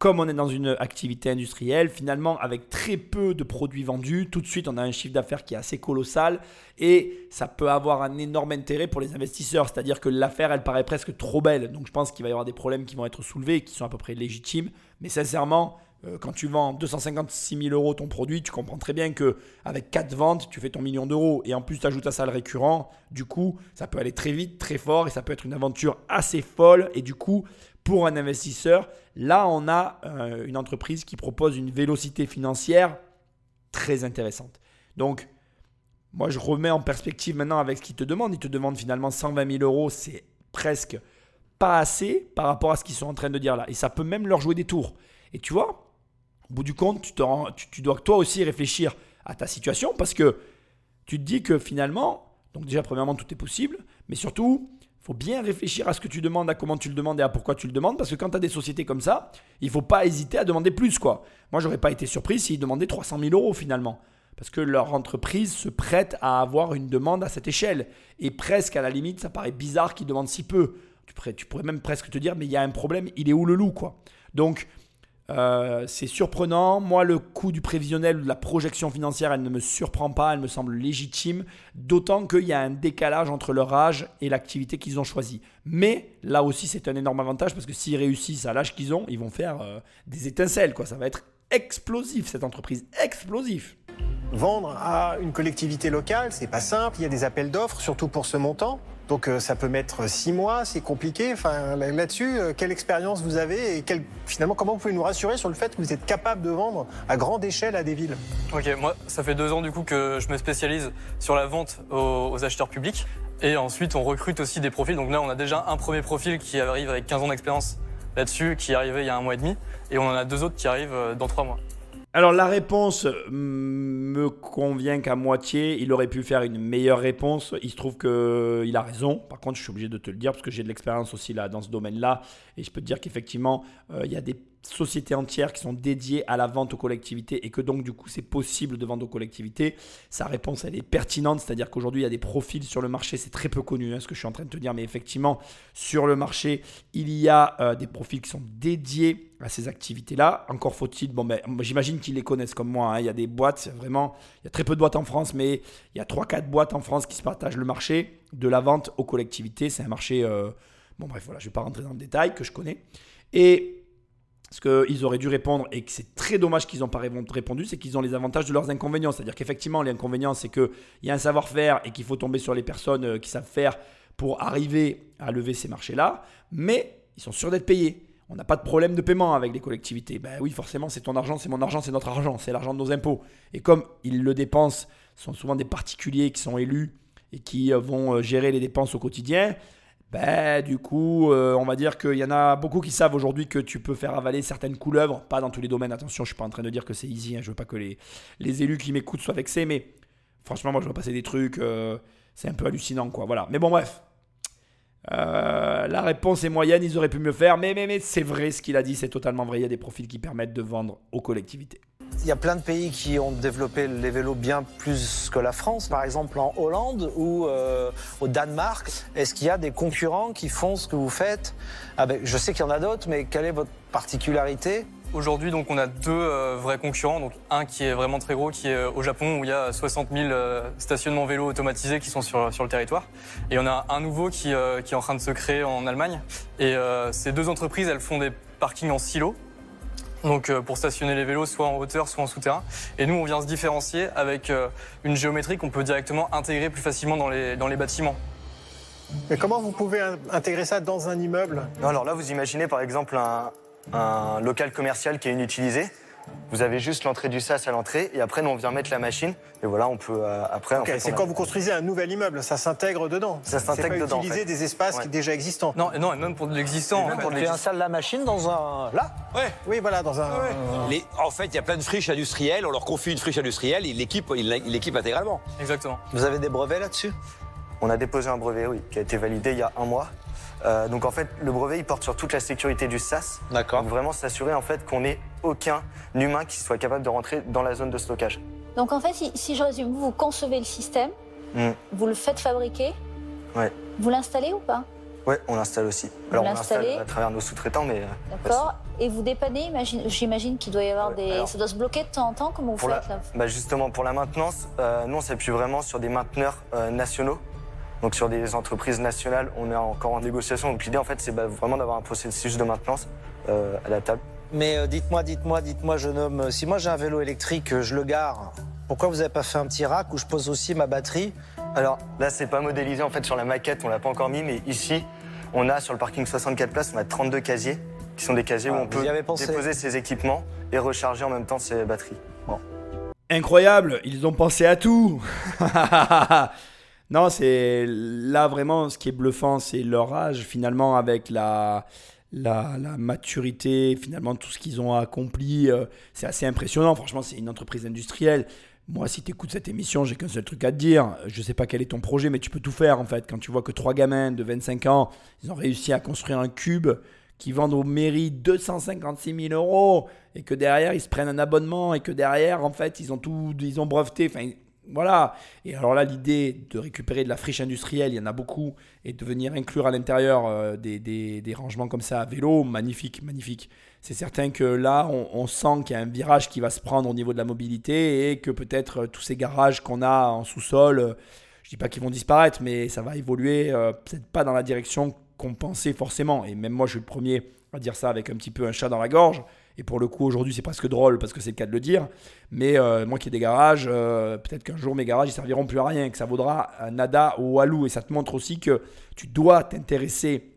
comme on est dans une activité industrielle, finalement, avec très peu de produits vendus, tout de suite, on a un chiffre d'affaires qui est assez colossal et ça peut avoir un énorme intérêt pour les investisseurs. C'est-à-dire que l'affaire, elle paraît presque trop belle. Donc, je pense qu'il va y avoir des problèmes qui vont être soulevés et qui sont à peu près légitimes. Mais sincèrement, euh, quand tu vends 256 000 euros ton produit, tu comprends très bien que avec 4 ventes, tu fais ton million d'euros. Et en plus, tu ajoutes à ça le récurrent. Du coup, ça peut aller très vite, très fort et ça peut être une aventure assez folle. Et du coup, pour un investisseur. Là, on a euh, une entreprise qui propose une vélocité financière très intéressante. Donc, moi, je remets en perspective maintenant avec ce qu'ils te demandent. Ils te demandent finalement 120 000 euros. C'est presque pas assez par rapport à ce qu'ils sont en train de dire là. Et ça peut même leur jouer des tours. Et tu vois, au bout du compte, tu, tu dois toi aussi réfléchir à ta situation parce que tu te dis que finalement, donc déjà, premièrement, tout est possible, mais surtout, faut bien réfléchir à ce que tu demandes, à comment tu le demandes et à pourquoi tu le demandes. Parce que quand tu as des sociétés comme ça, il faut pas hésiter à demander plus. quoi. Moi, j'aurais pas été surpris s'ils demandaient 300 000 euros finalement. Parce que leur entreprise se prête à avoir une demande à cette échelle. Et presque à la limite, ça paraît bizarre qu'ils demandent si peu. Tu pourrais, tu pourrais même presque te dire, mais il y a un problème, il est où le loup quoi Donc, euh, c'est surprenant. Moi, le coût du prévisionnel ou de la projection financière, elle ne me surprend pas, elle me semble légitime, d'autant qu'il y a un décalage entre leur âge et l'activité qu'ils ont choisie. Mais là aussi, c'est un énorme avantage parce que s'ils réussissent à l'âge qu'ils ont, ils vont faire euh, des étincelles. Quoi. Ça va être explosif, cette entreprise, explosif. Vendre à une collectivité locale, c'est pas simple, il y a des appels d'offres, surtout pour ce montant. Donc euh, ça peut mettre six mois, c'est compliqué. Enfin, là-dessus, euh, quelle expérience vous avez et finalement comment vous pouvez nous rassurer sur le fait que vous êtes capable de vendre à grande échelle à des villes? Ok, moi ça fait deux ans du coup que je me spécialise sur la vente aux, acheteurs publics et ensuite on recrute aussi des profils. Donc là on a déjà un premier profil qui arrive avec 15 ans d'expérience là-dessus, qui est arrivé il y a un mois et demi, et on en a deux autres qui arrivent euh, dans trois mois. Alors la réponse me convient qu'à moitié. Il aurait pu faire une meilleure réponse. Il se trouve qu'il a raison. Par contre, je suis obligé de te le dire parce que j'ai de l'expérience aussi là dans ce domaine-là. Et je peux te dire qu'effectivement, euh, il y a des sociétés entières qui sont dédiées à la vente aux collectivités et que donc du coup c'est possible de vendre aux collectivités. Sa réponse elle est pertinente, c'est-à-dire qu'aujourd'hui il y a des profils sur le marché, c'est très peu connu hein, ce que je suis en train de te dire, mais effectivement sur le marché il y a euh, des profils qui sont dédiés à ces activités-là. Encore faut-il, bon ben j'imagine qu'ils les connaissent comme moi, hein. il y a des boîtes, vraiment, il y a très peu de boîtes en France, mais il y a 3-4 boîtes en France qui se partagent le marché de la vente aux collectivités. C'est un marché, euh, bon bref voilà, je ne vais pas rentrer dans le détail, que je connais. Et ce qu'ils auraient dû répondre et que c'est très dommage qu'ils n'ont pas répondu, c'est qu'ils ont les avantages de leurs inconvénients. C'est-à-dire qu'effectivement, les inconvénients, c'est qu'il y a un savoir-faire et qu'il faut tomber sur les personnes euh, qui savent faire pour arriver à lever ces marchés-là, mais ils sont sûrs d'être payés. On n'a pas de problème de paiement avec les collectivités. Ben oui, forcément, c'est ton argent, c'est mon argent, c'est notre argent, c'est l'argent de nos impôts. Et comme ils le dépensent, ce sont souvent des particuliers qui sont élus et qui euh, vont euh, gérer les dépenses au quotidien, ben, du coup, euh, on va dire qu'il y en a beaucoup qui savent aujourd'hui que tu peux faire avaler certaines couleuvres, pas dans tous les domaines. Attention, je suis pas en train de dire que c'est easy. Hein, je veux pas que les, élus qui m'écoutent soient vexés, mais franchement, moi, je vois passer des trucs. euh, c'est un peu hallucinant, quoi. Voilà. Mais bon, bref. Euh, la réponse est moyenne, ils auraient pu mieux faire, mais, mais, mais c'est vrai ce qu'il a dit, c'est totalement vrai. Il y a des profils qui permettent de vendre aux collectivités. Il y a plein de pays qui ont développé les vélos bien plus que la France, par exemple en Hollande ou euh, au Danemark. Est-ce qu'il y a des concurrents qui font ce que vous faites? Ah ben, Je sais qu'il y en a d'autres, mais quelle est votre particularité? Aujourd'hui, donc, on a deux euh, vrais concurrents. Donc, un qui est vraiment très gros, qui est euh, au Japon, où il y a 60 000 euh, stationnements vélos automatisés qui sont sur, sur le territoire. Et on a un nouveau qui, qui est en train de se créer en Allemagne. Et ces deux entreprises, elles font des parkings en silo. Donc, euh, pour stationner les vélos, soit en hauteur, soit en souterrain. Et nous, on vient se différencier avec euh, une géométrie qu'on peut directement intégrer plus facilement dans les, dans les bâtiments. Mais comment vous pouvez in- intégrer ça dans un immeuble? Non, alors là, vous imaginez par exemple un, un local commercial qui est inutilisé. Vous avez juste l'entrée du SAS à l'entrée et après, nous, on vient mettre la machine. Et voilà, on peut euh, après. en Ok, fait, C'est a- quand vous construisez un nouvel immeuble, ça s'intègre dedans. Ça s'intègre dedans, en Utiliser fait. des espaces Ouais. qui déjà existants. Non, et non, et même pour de l'existant. en fait. Tu installes la machine dans un... Là Oui, voilà, dans un. Les- en fait, il y a plein de friches industrielles, on leur confie une friche industrielle, ils l'équipent ils l'équipent intégralement. Exactement. Vous avez des brevets là-dessus? On a déposé un brevet, oui, qui a été validé il y a un mois. Euh, donc en fait, le brevet, il porte sur toute la sécurité du SAS. D'accord. Donc vraiment s'assurer en fait qu'on n'ait aucun humain qui soit capable de rentrer dans la zone de stockage. Donc en fait, si, si je résume, vous, vous concevez le système, Mm. vous le faites fabriquer, Ouais. vous l'installez ou pas? Ouais, on l'installe aussi. Alors on l'installe à travers nos sous-traitants, mais euh, D'accord Et vous dépannez, imagine- j'imagine qu'il doit y avoir Ouais, des... alors- ça doit se bloquer de temps en temps, comment vous Pour la- faites là? bah justement pour la maintenance, euh, nous on s'appuie vraiment sur des mainteneurs euh, nationaux. Donc sur des entreprises nationales, on est encore en négociation. Donc l'idée en fait c'est bah, vraiment d'avoir un processus de maintenance euh, à la table. Mais euh, dites-moi, dites-moi, dites-moi, jeune homme, euh, si moi j'ai un vélo électrique, je le gare, pourquoi vous n'avez pas fait un petit rack où je pose aussi ma batterie? Alors là c'est pas modélisé en fait sur la maquette, on l'a pas encore mis, mais ici on a sur le parking 64 places, on a 32 casiers qui sont des casiers Ah, où on peut déposer ses équipements et recharger en même temps ses batteries. Incroyable, ils ont pensé à tout. non, c'est là vraiment ce qui est bluffant, c'est leur âge finalement avec la, la, maturité, finalement tout ce qu'ils ont accompli. euh, c'est assez impressionnant. Franchement, c'est une entreprise industrielle. Moi, si tu écoutes cette émission, j'ai qu'un seul truc à te dire. Je sais pas quel est ton projet, mais tu peux tout faire en fait. Quand tu vois que trois gamins de 25 ans, ils ont réussi à construire un cube qui vendent aux mairies 256 000 euros et que derrière ils se prennent un abonnement et que derrière en fait ils ont tout ils ont breveté voilà et alors là l'idée de récupérer de la friche industrielle il y en a beaucoup et de venir inclure à l'intérieur euh, des, des- des rangements comme ça à vélo magnifique magnifique c'est certain que là on, sent qu'il y a un virage qui va se prendre au niveau de la mobilité et que peut-être euh, tous ces garages qu'on a en sous-sol euh, je dis pas qu'ils vont disparaître, mais ça va évoluer, euh, peut-être pas dans la direction qu'on pensait forcément. Et même moi, je suis le premier à dire ça avec un petit peu un chat dans la gorge. Et pour le coup, aujourd'hui, c'est presque drôle parce que c'est le cas de le dire. Mais euh, moi qui ai des garages, euh, peut-être qu'un jour mes garages ils serviront plus à rien, que ça vaudra un nada au walou. Et ça te montre aussi que tu dois t'intéresser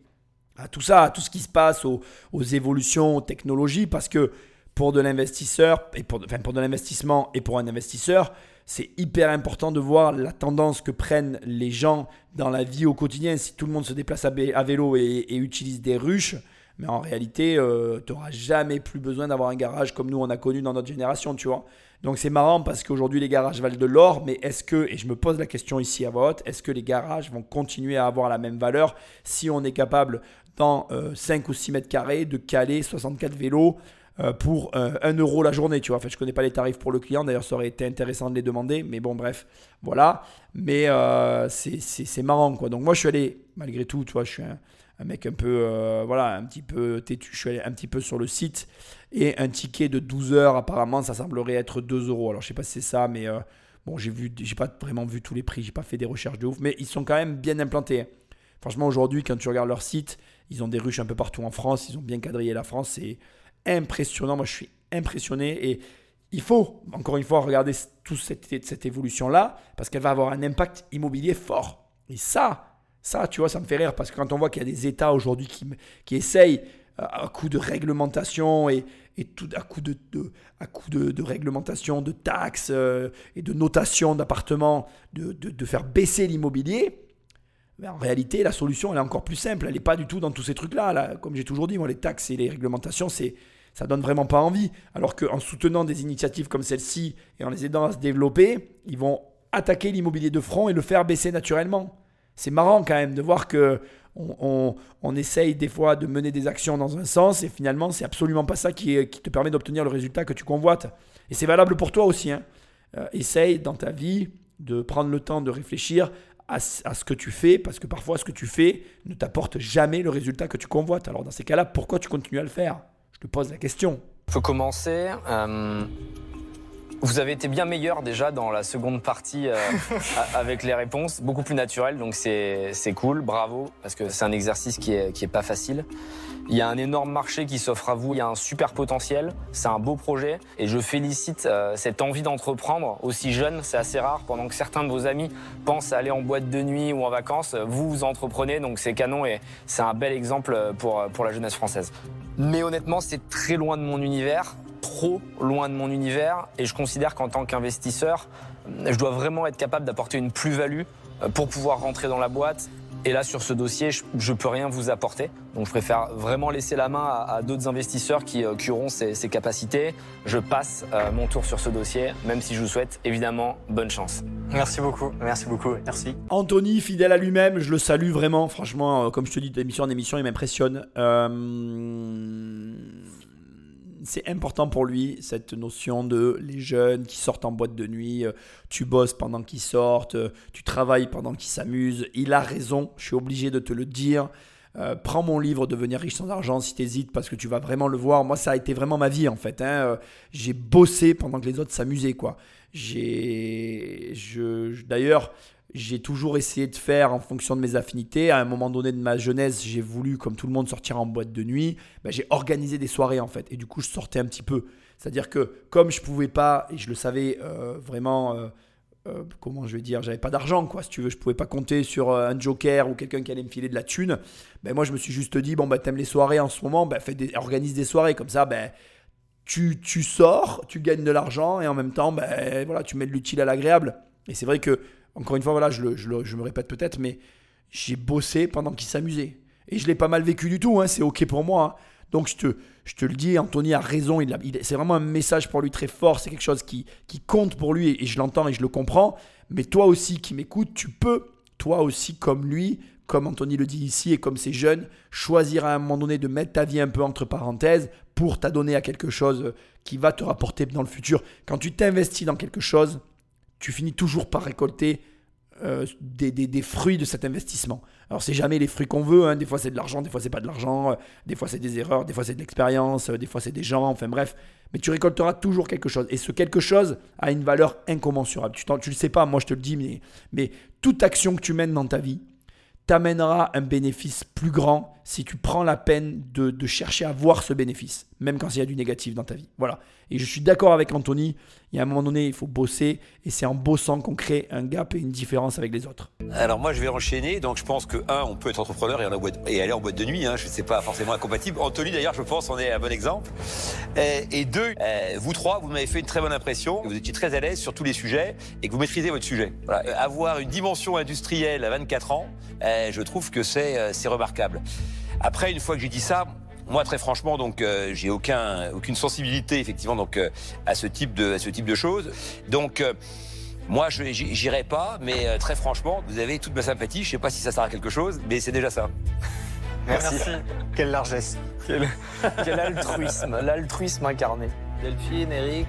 à tout ça, à tout ce qui se passe, aux, évolutions, aux technologies, parce que pour de l'investisseur, enfin pour de l'investissement et pour un investisseur, c'est hyper important de voir la tendance que prennent les gens dans la vie au quotidien. Si tout le monde se déplace à, à vélo et utilise des ruches, mais en réalité, tu n'auras jamais plus besoin d'avoir un garage comme nous on a connu dans notre génération, tu vois. Donc c'est marrant parce qu'aujourd'hui les garages valent de l'or, mais est-ce que, et je me pose la question ici à haute, est-ce que les garages vont continuer à avoir la même valeur si on est capable dans euh, 5 ou 6 mètres carrés de caler 64 vélos euh, pour euh, 1 euro la journée, tu vois? Enfin, je connais pas les tarifs pour le client, d'ailleurs ça aurait été intéressant de les demander, mais bon bref, voilà. Mais euh, c'est marrant quoi. Donc moi je suis allé, malgré tout, tu vois, je suis un, un mec un peu, euh, voilà, un petit peu têtu, je suis allé un petit peu sur le site et un ticket de 12 heures, apparemment, ça semblerait être 2 euros. Alors, je sais pas si c'est ça, mais euh, bon, j'ai vu, j'ai pas vraiment vu tous les prix, j'ai pas fait des recherches de ouf, mais ils sont quand même bien implantés. Franchement, aujourd'hui, quand tu regardes leur site, ils ont des ruches un peu partout en France, ils ont bien quadrillé la France, c'est impressionnant. Moi, je suis impressionné et il faut, encore une fois, regarder toute cette, cette évolution-là parce qu'elle va avoir un impact immobilier fort. Et ça, ça, tu vois, ça me fait rire parce que quand on voit qu'il y a des États aujourd'hui qui, qui essayent euh, à coup de réglementation et, et tout à coup de, à coup de, réglementation, de taxes euh, et de notation d'appartements, de, de- faire baisser l'immobilier. Mais en réalité, la solution, elle est encore plus simple. Elle n'est pas du tout dans tous ces trucs-là. Là. Comme j'ai toujours dit, les taxes et les réglementations, c'est ça donne vraiment pas envie. Alors qu'en soutenant des initiatives comme celle-ci et en les aidant à se développer, ils vont attaquer l'immobilier de front et le faire baisser naturellement. C'est marrant quand même de voir que on, essaye des fois de mener des actions dans un sens et finalement c'est absolument pas ça qui, te permet d'obtenir le résultat que tu convoites. Et c'est valable pour toi aussi. Hein. Euh, essaye dans ta vie de prendre le temps de réfléchir à, à, ce que tu fais parce que parfois ce que tu fais ne t'apporte jamais le résultat que tu convoites. Alors dans ces cas-là, pourquoi tu continues à le faire? Je te pose la question. Il faut commencer. Euh, vous avez été bien meilleur déjà dans la seconde partie euh, avec les réponses, beaucoup plus naturel, donc c'est cool, bravo, parce que c'est un exercice qui est, qui est pas facile. Il y a un énorme marché qui s'offre à vous, il y a un super potentiel, c'est un beau projet. Et je félicite euh, cette envie d'entreprendre. Aussi jeune, c'est assez rare. Pendant que certains de vos amis pensent aller en boîte de nuit ou en vacances, vous vous entreprenez. Donc c'est canon et c'est un bel exemple pour, pour la jeunesse française. Mais honnêtement, c'est très loin de mon univers, trop loin de mon univers et je considère qu'en tant qu'investisseur, je dois vraiment être capable d'apporter une plus-value euh, pour pouvoir rentrer dans la boîte et là, sur ce dossier, je ne peux rien vous apporter. Donc, je préfère vraiment laisser la main à, d'autres investisseurs qui, euh, auront ces, capacités. Je passe euh, mon tour sur ce dossier, même si je vous souhaite évidemment bonne chance. Merci beaucoup. Merci beaucoup. Merci. Anthony, fidèle à lui-même, je le salue vraiment. Franchement, euh, comme je te dis, d'émission en émission, il m'impressionne. Euh c'est important pour lui, cette notion de les jeunes qui sortent en boîte de nuit, euh, tu bosses pendant qu'ils sortent, euh, tu travailles pendant qu'ils s'amusent. Il a raison, je suis obligé de te le dire. Euh, prends mon livre Devenir riche sans argent si tu hésites parce que tu vas vraiment le voir. Moi, ça a été vraiment ma vie en fait. Hein. J'ai bossé pendant que les autres s'amusaient. quoi. J'ai, je, d'ailleurs, j'ai toujours essayé de faire en fonction de mes affinités. À un moment donné de ma jeunesse, j'ai voulu, comme tout le monde, sortir en boîte de nuit. Ben, j'ai organisé des soirées en fait. Et du coup, je sortais un petit peu. C'est-à-dire que comme je pouvais pas, et je le savais euh, vraiment, euh, euh, comment je vais dire, j'avais pas d'argent quoi, si tu veux, je pouvais pas compter sur un joker ou quelqu'un qui allait me filer de la thune. Ben, moi, je me suis juste dit, bon, ben, t'aimes les soirées en ce moment, ben, fais des, organise des soirées. Comme ça, ben, tu, tu sors, tu gagnes de l'argent et en même temps, ben, voilà, tu mets de l'utile à l'agréable. Et c'est vrai que encore une fois, voilà, je, me répète peut-être, mais j'ai bossé pendant qu'il s'amusait. Et je l'ai pas mal vécu du tout, hein, c'est ok pour moi. Hein. Donc je te, je te le dis, Anthony a raison, il, c'est vraiment un message pour lui très fort, c'est quelque chose qui, qui compte pour lui et, je l'entends et je le comprends. Mais toi aussi qui m'écoutes, tu peux, toi aussi comme lui, comme Anthony le dit ici et comme ces jeunes, choisir à un moment donné de mettre ta vie un peu entre parenthèses pour t'adonner à quelque chose qui va te rapporter dans le futur. Quand tu t'investis dans quelque chose, tu finis toujours par récolter euh, des, fruits de cet investissement. Alors c'est jamais les fruits qu'on veut, hein. des fois c'est de l'argent, des fois c'est pas de l'argent, euh, des fois c'est des erreurs, des fois c'est de l'expérience, euh, des fois c'est des gens, enfin bref, mais tu récolteras toujours quelque chose. Et ce quelque chose a une valeur incommensurable. Tu, tu le sais pas, moi je te le dis, mais, mais toute action que tu mènes dans ta vie t'amènera un bénéfice plus grand si tu prends la peine de, de chercher à voir ce bénéfice, même quand il y a du négatif dans ta vie. Voilà. Et je suis d'accord avec Anthony, il y a un moment donné, il faut bosser, et c'est en bossant qu'on crée un gap et une différence avec les autres. Alors moi, je vais enchaîner, donc je pense que, un, on peut être entrepreneur et, aller en boîte de nuit, hein, je ne sais pas forcément incompatible. Anthony, d'ailleurs, je pense, en est un bon exemple. Et, deux, euh, vous trois, vous m'avez fait une très bonne impression, vous étiez très à l'aise sur tous les sujets, et que vous maîtrisez votre sujet. Voilà. Avoir une dimension industrielle à 24 ans, euh, je trouve que euh, c'est remarquable. Après, une fois que j'ai dit ça, moi, très franchement, donc, euh, j'ai aucun, aucune sensibilité, effectivement, donc, euh, à ce type de, à ce type de choses. Donc, euh, moi, je j'irai pas, mais très franchement, vous avez toute ma sympathie. Je sais pas si ça sert à quelque chose, mais c'est déjà ça. Merci. Quelle largesse. Quel, quel altruisme, l'altruisme incarné. Delphine, Eric.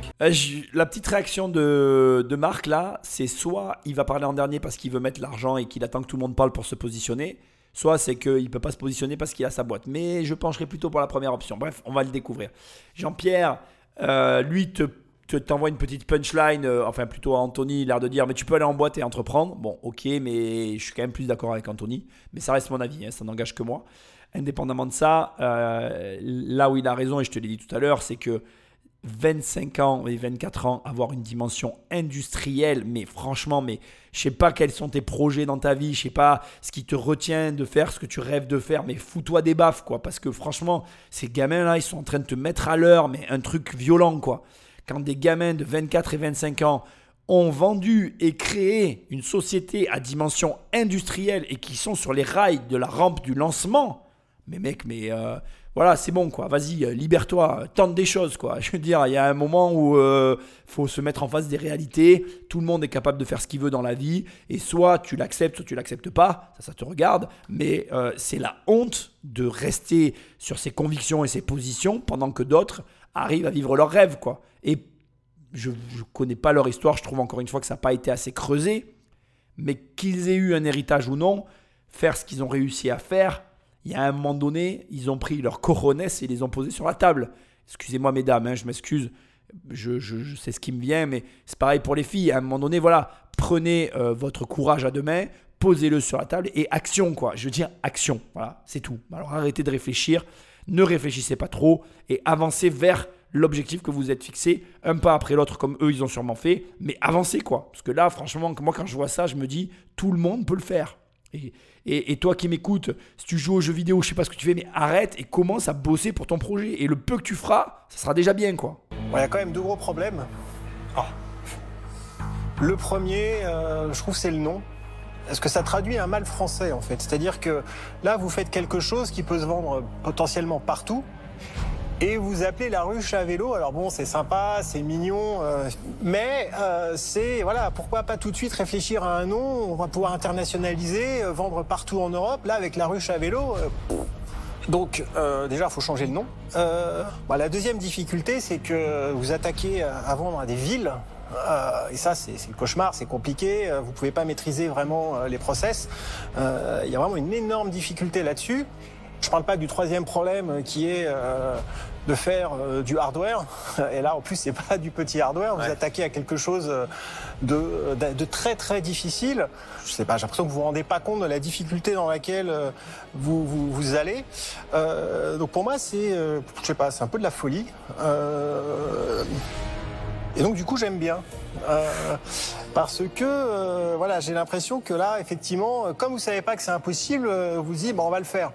la petite réaction de, de Marc là, c'est soit il va parler en dernier parce qu'il veut mettre l'argent et qu'il attend que tout le monde parle pour se positionner, soit c'est qu'il ne peut pas se positionner parce qu'il a sa boîte. Mais je pencherai plutôt pour la première option. Bref, on va le découvrir. Jean-Pierre, euh, lui, te t'envoie une petite punchline, euh, enfin plutôt à Anthony, l'air de dire mais tu peux aller en boîte et entreprendre. Bon, ok, mais je suis quand même plus d'accord avec Anthony. Mais ça reste mon avis, hein, ça n'engage que moi. Indépendamment de ça, euh, là où il a raison, et je te l'ai dit tout à l'heure, c'est que 25 ans et 24 ans, avoir une dimension industrielle, mais franchement, mais je sais pas quels sont tes projets dans ta vie, je sais pas ce qui te retient de faire ce que tu rêves de faire, mais fous-toi des baffes, quoi, parce que franchement, ces gamins-là, ils sont en train de te mettre à l'heure, mais un truc violent, quoi. Quand des gamins de 24 et 25 ans ont vendu et créé une société à dimension industrielle et qui sont sur les rails de la rampe du lancement, mais mec, mais euh, voilà, c'est bon quoi, vas-y, euh, libère-toi, tente des choses quoi. Je veux dire, il y a un moment où euh, faut se mettre en face des réalités, tout le monde est capable de faire ce qu'il veut dans la vie, et soit tu l'acceptes, soit tu l'acceptes pas, ça, ça te regarde, mais euh, c'est la honte de rester sur ses convictions et ses positions pendant que d'autres arrivent à vivre leurs rêves quoi. Et je ne connais pas leur histoire, je trouve encore une fois que ça n'a pas été assez creusé, mais qu'ils aient eu un héritage ou non, faire ce qu'ils ont réussi à faire, il y a un moment donné, ils ont pris leur coronesse et les ont posés sur la table. Excusez-moi mesdames, hein, je m'excuse, je, sais ce qui me vient, mais c'est pareil pour les filles. À un moment donné, voilà, prenez euh, votre courage à deux mains, posez-le sur la table et action, quoi. Je veux dire action, voilà, c'est tout. Alors arrêtez de réfléchir, ne réfléchissez pas trop et avancez vers l'objectif que vous êtes fixé, un pas après l'autre comme eux ils ont sûrement fait, mais avancez quoi. Parce que là, franchement, moi quand je vois ça, je me dis, tout le monde peut le faire. Et, et toi qui m'écoutes, si tu joues aux jeux vidéo, je sais pas ce que tu fais, mais arrête et commence à bosser pour ton projet. Et le peu que tu feras, ça sera déjà bien quoi. Bon, Il y a quand même deux gros problèmes. Le premier, euh, je trouve, c'est le nom. Parce que ça traduit un mal français, en fait. C'est-à-dire que là, vous faites quelque chose qui peut se vendre potentiellement partout. Et vous appelez la ruche à vélo. Alors bon, c'est sympa, c'est mignon, euh, mais euh, c'est voilà, pourquoi pas tout de suite réfléchir à un nom? On va pouvoir internationaliser, euh, vendre partout en Europe. Là, avec la ruche à vélo. euh, donc euh, déjà, il faut changer le nom. Bah, la deuxième difficulté, c'est que vous attaquez à vendre à des villes. euh, et ça, c'est le cauchemar, c'est compliqué. Vous pouvez pas maîtriser vraiment les process. Il y a vraiment une énorme difficulté là-dessus. Je parle pas du troisième problème qui est de faire euh, du hardware. Et là, en plus, c'est pas du petit hardware. Vous attaquez à quelque chose euh, de, de, de très très difficile. Je sais pas. J'ai l'impression que vous vous rendez pas compte de la difficulté dans laquelle euh, vous vous, vous allez. Euh, donc pour moi, c'est, euh, je sais pas, c'est un peu de la folie. Euh, et donc du coup, j'aime bien. Euh, parce que euh, voilà, j'ai l'impression que là, effectivement, euh, comme vous savez pas que c'est impossible, euh, vous dites bon, on va le faire.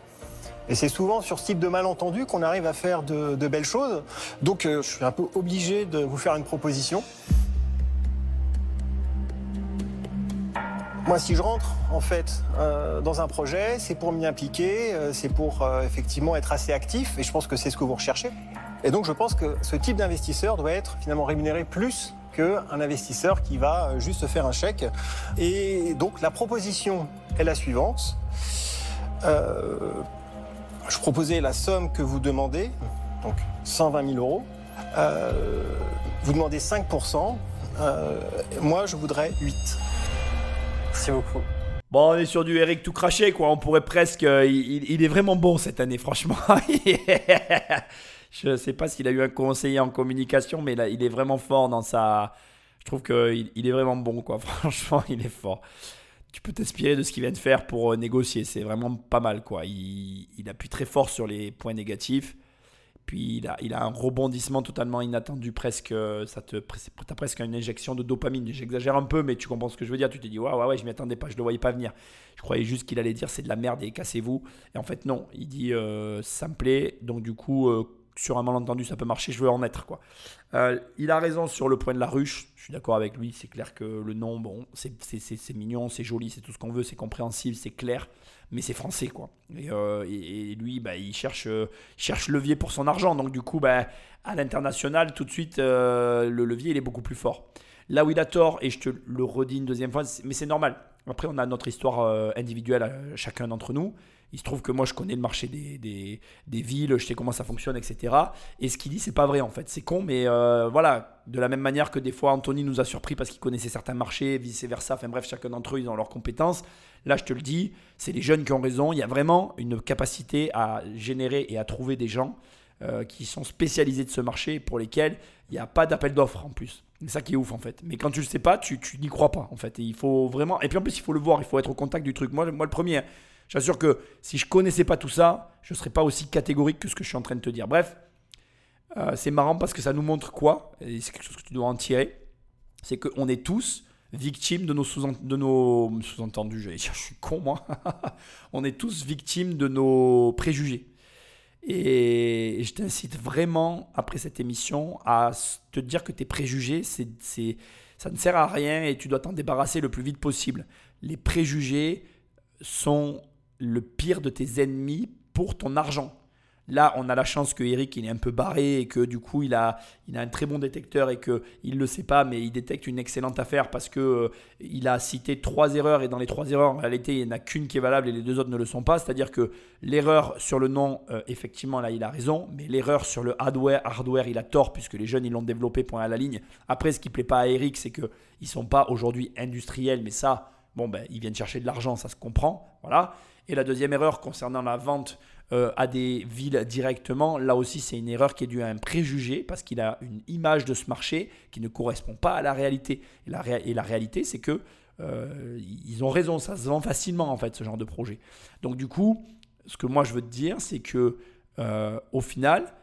Et c'est souvent sur ce type de malentendu qu'on arrive à faire de, belles choses. Donc euh, je suis un peu obligé de vous faire une proposition. Moi, si je rentre en fait euh, dans un projet, c'est pour m'y impliquer, euh, c'est pour effectivement être assez actif, et je pense que c'est ce que vous recherchez. Et donc, je pense que ce type d'investisseur doit être finalement rémunéré plus qu'un investisseur qui va juste faire un chèque. Et donc, la proposition est la suivante. Je proposais la somme que vous demandez, donc 120 000 euros. Euh, vous demandez 5% euh, Moi, je voudrais 8 Merci beaucoup. Bon, on est sur du Eric tout craché, quoi. On pourrait presque. euh, il, est vraiment bon cette année, franchement. je sais pas s'il a eu un conseiller en communication, mais là, il est vraiment fort dans sa. Je trouve qu'il il est vraiment bon, quoi. Franchement, il est fort. Tu peux t'inspirer de ce qu'il vient de faire pour euh, négocier. C'est vraiment pas mal, quoi. Il, appuie très fort sur les points négatifs. Puis il a, il a un rebondissement totalement inattendu, presque. euh, Ça te, t'as presque une injection de dopamine. J'exagère un peu, mais tu comprends ce que je veux dire. Tu te dis, ouais, ouais, ouais, je m'y attendais pas, je le voyais pas venir. Je croyais juste qu'il allait dire c'est de la merde et cassez-vous. Et en fait, non. Il dit euh, ça me plaît, donc du coup, sur un malentendu, ça peut marcher, je veux en être, quoi. Euh, il a raison sur le point de la ruche. Je suis d'accord avec lui. C'est clair que le nom, bon, c'est, mignon, c'est joli, c'est tout ce qu'on veut, c'est compréhensible, c'est clair mais c'est français quoi. Et, euh, lui, bah, il cherche, cherche levier pour son argent. Donc du coup, bah, à l'international, tout de suite, euh, le levier il est beaucoup plus fort. Là où il a tort, et je te le redis une deuxième fois, mais c'est normal. Après, on a notre histoire individuelle, euh, chacun d'entre nous. Il se trouve que moi, je connais le marché des, des, villes, je sais comment ça fonctionne, etc. Et ce qu'il dit, c'est pas vrai en fait. C'est con, mais euh, voilà. De la même manière que des fois, Anthony nous a surpris parce qu'il connaissait certains marchés, vice versa. Enfin bref, chacun d'entre eux, ils ont leurs compétences. Là, je te le dis, c'est les jeunes qui ont raison. Il y a vraiment une capacité à générer et à trouver des gens euh, qui sont spécialisés de ce marché pour lesquels il n'y a pas d'appel d'offres en plus. C'est ça qui est ouf en fait. Mais quand tu le sais pas, tu, tu n'y crois pas en fait. Et il faut vraiment. Et puis en plus, il faut le voir, il faut être au contact du truc. Moi, moi le premier, j'assure que si je connaissais pas tout ça, je serais pas aussi catégorique que ce que je suis en train de te dire. Bref, euh, c'est marrant parce que ça nous montre quoi Et c'est quelque chose que tu dois en tirer. C'est qu'on est tous victimes de nos sous sous-entendus. Dire, je suis con moi. on est tous victimes de nos préjugés. Et je t'incite vraiment, après cette émission, à te dire que tes préjugés, c'est, c'est, ça ne sert à rien et tu dois t'en débarrasser le plus vite possible. Les préjugés sont le pire de tes ennemis pour ton argent. Là, on a la chance que Eric il est un peu barré et que du coup il a, il a un très bon détecteur et que il le sait pas, mais il détecte une excellente affaire parce que euh, il a cité trois erreurs et dans les trois erreurs en réalité il n'y en a qu'une qui est valable et les deux autres ne le sont pas. C'est-à-dire que l'erreur sur le nom, euh, effectivement là il a raison, mais l'erreur sur le hardware, hardware il a tort puisque les jeunes ils l'ont développé point à la ligne. Après, ce qui plaît pas à Eric, c'est que ils sont pas aujourd'hui industriels, mais ça, bon ben ils viennent chercher de l'argent, ça se comprend, voilà. Et la deuxième erreur concernant la vente euh, à des villes directement, là aussi c'est une erreur qui est due à un préjugé parce qu'il a une image de ce marché qui ne correspond pas à la réalité. Et la, réalité c'est que euh, ils ont raison, ça se vend facilement en fait ce genre de projet. Donc du coup, ce que moi je veux te dire c'est que euh, au final,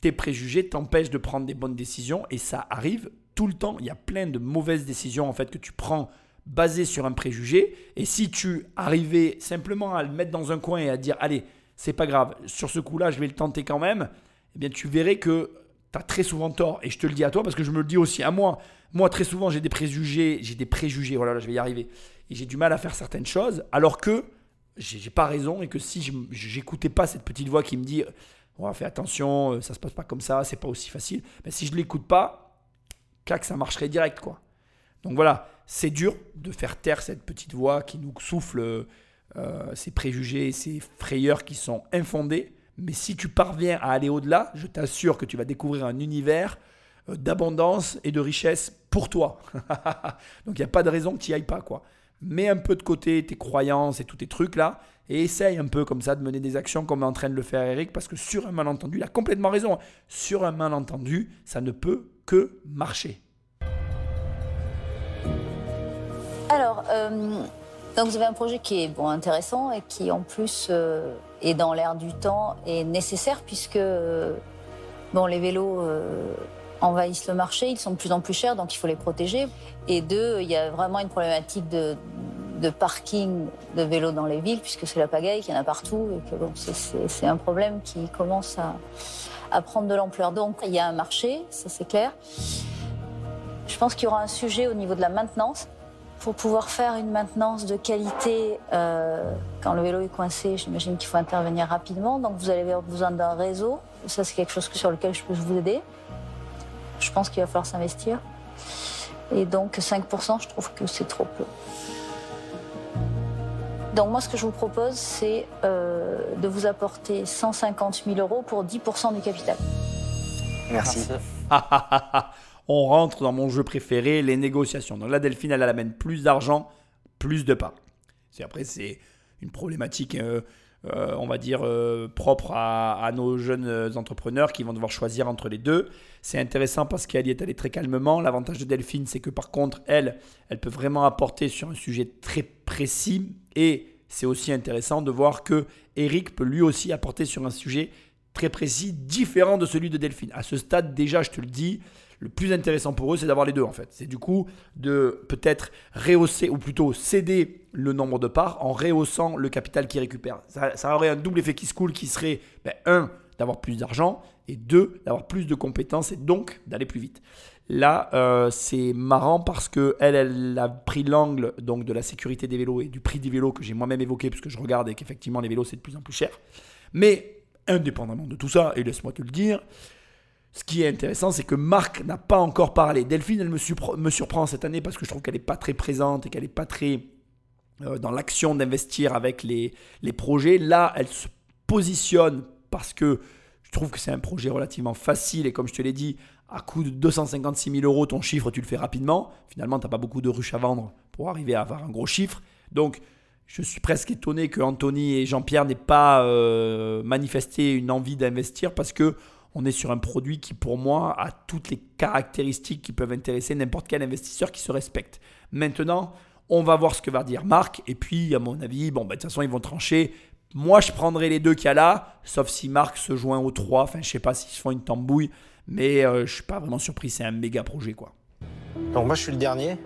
tes préjugés t'empêchent de prendre des bonnes décisions et ça arrive tout le temps. Il y a plein de mauvaises décisions en fait que tu prends basées sur un préjugé et si tu arrivais simplement à le mettre dans un coin et à dire allez, c'est pas grave, sur ce coup-là, je vais le tenter quand même, eh bien tu verrais que tu as très souvent tort et je te le dis à toi parce que je me le dis aussi à moi. Moi très souvent, j'ai des préjugés, j'ai des préjugés, voilà, là, je vais y arriver. Et j'ai du mal à faire certaines choses alors que j'ai pas raison et que si j'écoutais pas cette petite voix qui me dit on fais attention, euh, ça se passe pas comme ça, c'est pas aussi facile. Mais si je l'écoute pas, clac, ça marcherait direct quoi. Donc voilà, c'est dur de faire taire cette petite voix qui nous souffle euh, ces préjugés, ces frayeurs qui sont infondés. Mais si tu parviens à aller au-delà, je t'assure que tu vas découvrir un univers euh, d'abondance et de richesse pour toi. Donc il n'y a pas de raison que tu n'y ailles pas. quoi. Mets un peu de côté tes croyances et tous tes trucs là et essaye un peu comme ça de mener des actions comme est en train de le faire Eric parce que sur un malentendu, il a complètement raison. hein. Sur un malentendu, ça ne peut que marcher. Donc vous avez un projet qui est bon, intéressant et qui en plus euh, est dans l'air du temps et nécessaire puisque euh, bon, les vélos euh, envahissent le marché, ils sont de plus en plus chers donc il faut les protéger. Et deux, il y a vraiment une problématique de, parking de vélos dans les villes puisque c'est la pagaille, qu'il y en a partout et que bon, c'est- un problème qui commence à prendre de l'ampleur. Donc il y a un marché, ça c'est clair. Je pense qu'il y aura un sujet au niveau de la maintenance. Pour pouvoir faire une maintenance de qualité euh, quand le vélo est coincé, j'imagine qu'il faut intervenir rapidement. Donc vous allez avoir besoin d'un réseau. Ça, c'est quelque chose sur lequel je peux vous aider. Je pense qu'il va falloir s'investir. Et donc 5%, je trouve que c'est trop peu. Donc moi, ce que je vous propose, c'est euh, de vous apporter 150 000 euros pour 10% du capital. Merci. On rentre dans mon jeu préféré, les négociations. Donc là, Delphine, elle amène plus d'argent, plus de parts. C'est après, c'est une problématique, euh, euh, on va dire, euh, propre à, à nos jeunes entrepreneurs qui vont devoir choisir entre les deux. C'est intéressant parce qu'elle y est allée très calmement. L'avantage de Delphine, c'est que par contre, elle, elle peut vraiment apporter sur un sujet très précis. Et c'est aussi intéressant de voir que Eric peut lui aussi apporter sur un sujet très précis, différent de celui de Delphine. À ce stade, déjà, je te le dis, le plus intéressant pour eux, c'est d'avoir les deux en fait. C'est du coup de peut-être rehausser ou plutôt céder le nombre de parts en rehaussant le capital qu'ils récupèrent. Ça, aurait un double effet qui se coule qui serait, ben, un, d'avoir plus d'argent et deux, d'avoir plus de compétences et donc d'aller plus vite. Là, euh, c'est marrant parce que elle, elle a pris l'angle donc de la sécurité des vélos et du prix des vélos que j'ai moi-même évoqué puisque je regarde et qu'effectivement les vélos c'est de plus en plus cher. Mais indépendamment de tout ça, et laisse-moi te le dire, ce qui est intéressant, c'est que Marc n'a pas encore parlé. Delphine, elle me, surpre- me surprend cette année parce que je trouve qu'elle n'est pas très présente et qu'elle n'est pas très euh, dans l'action d'investir avec les, les projets. Là, elle se positionne parce que je trouve que c'est un projet relativement facile et comme je te l'ai dit, à coût de 256 000 euros, ton chiffre, tu le fais rapidement. Finalement, tu n'as pas beaucoup de ruches à vendre pour arriver à avoir un gros chiffre. Donc, je suis presque étonné que Anthony et Jean-Pierre n'aient pas euh, manifesté une envie d'investir parce que on est sur un produit qui, pour moi, a toutes les caractéristiques qui peuvent intéresser n'importe quel investisseur qui se respecte. Maintenant, on va voir ce que va dire Marc. Et puis, à mon avis, bon, bah, de toute façon, ils vont trancher. Moi, je prendrai les deux qu'il y a là, sauf si Marc se joint aux trois. Enfin, je sais pas s'ils se font une tambouille, mais euh, je suis pas vraiment surpris. C'est un méga projet, quoi. Donc moi je suis le dernier.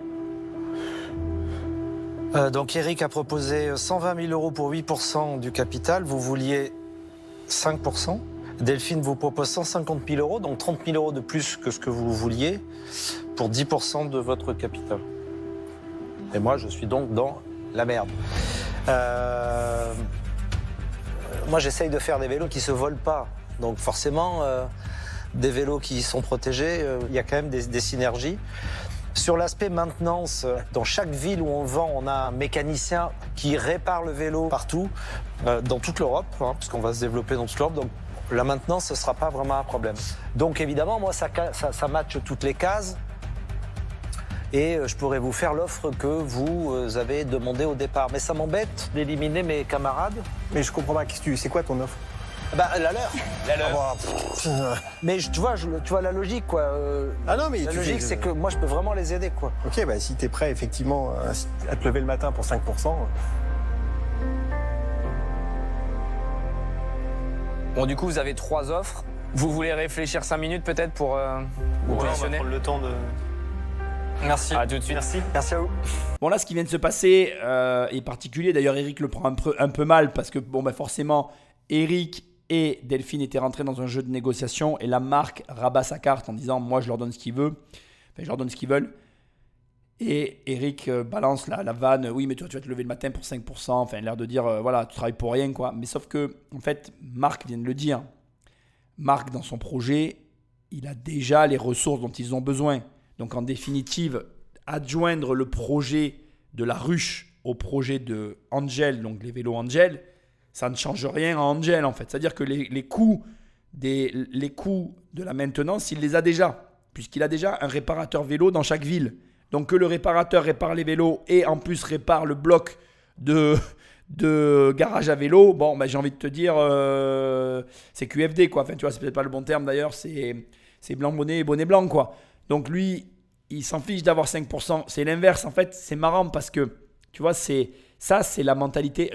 Euh, donc Eric a proposé 120 000 euros pour 8% du capital. Vous vouliez 5%. Delphine vous propose 150 000 euros, donc 30 000 euros de plus que ce que vous vouliez, pour 10% de votre capital. Et moi, je suis donc dans la merde. Euh, moi, j'essaye de faire des vélos qui se volent pas. Donc forcément, euh, des vélos qui sont protégés, euh, il y a quand même des, synergies. Sur l'aspect maintenance, dans chaque ville où on vend, on a un mécanicien qui répare le vélo partout, dans toute l'Europe, hein, puisqu'on va se développer dans toute l'Europe. La maintenance, ce ne sera pas vraiment un problème. Donc évidemment, moi, ça, ça, ça matche toutes les cases. Et euh, je pourrais vous faire l'offre que vous euh, avez demandé au départ. Mais ça m'embête d'éliminer mes camarades. Mais je comprends pas. qu'est-ce que tu- C'est quoi ton offre? Bah, la leur. Ah bah, Mais je- tu vois, je- tu vois la logique, quoi. euh, Ah non, mais la tu logique, fais- c'est que moi, je peux vraiment les aider, quoi. Ok, bah si t'es prêt effectivement à, à te lever le matin pour 5%, Bon, du coup, vous avez trois offres. Vous voulez réfléchir cinq minutes peut-être pour euh, vous Ouais, on va positionner prendre le temps de. Merci. À tout de suite. Merci. Merci à vous. Bon là, ce qui vient de se passer euh, est particulier. D'ailleurs, Eric le prend un peu, un peu mal parce que bon, bah forcément, Eric et Delphine étaient rentrés dans un jeu de négociation et la marque rabat sa carte en disant moi je leur donne ce qu'ils veulent, enfin, je leur donne ce qu'ils veulent. Et Eric euh, balance la, vanne, oui mais tu vas te lever le matin pour 5%, enfin l'air de dire euh, voilà tu travailles pour rien quoi. Mais sauf que en fait Marc vient de le dire, Marc dans son projet, il a déjà les ressources dont ils ont besoin. Donc en définitive, adjoindre le projet de la ruche au projet de Angel, donc les vélos Angel, ça ne change rien à Angel en fait. C'est-à-dire que les coûts des, les coûts de la maintenance, il les a déjà, puisqu'il a déjà un réparateur vélo dans chaque ville. Donc que le réparateur répare les vélos et en plus répare le bloc de, de garage à vélo, bon, ben, j'ai envie de te dire, euh, c'est QFD quoi. Enfin, tu vois, c'est peut-être pas le bon terme d'ailleurs, c'est, blanc bonnet et bonnet blanc quoi. Donc lui, il s'en fiche d'avoir 5%. C'est l'inverse en fait. C'est marrant parce que, tu vois, c'est ça, c'est la mentalité.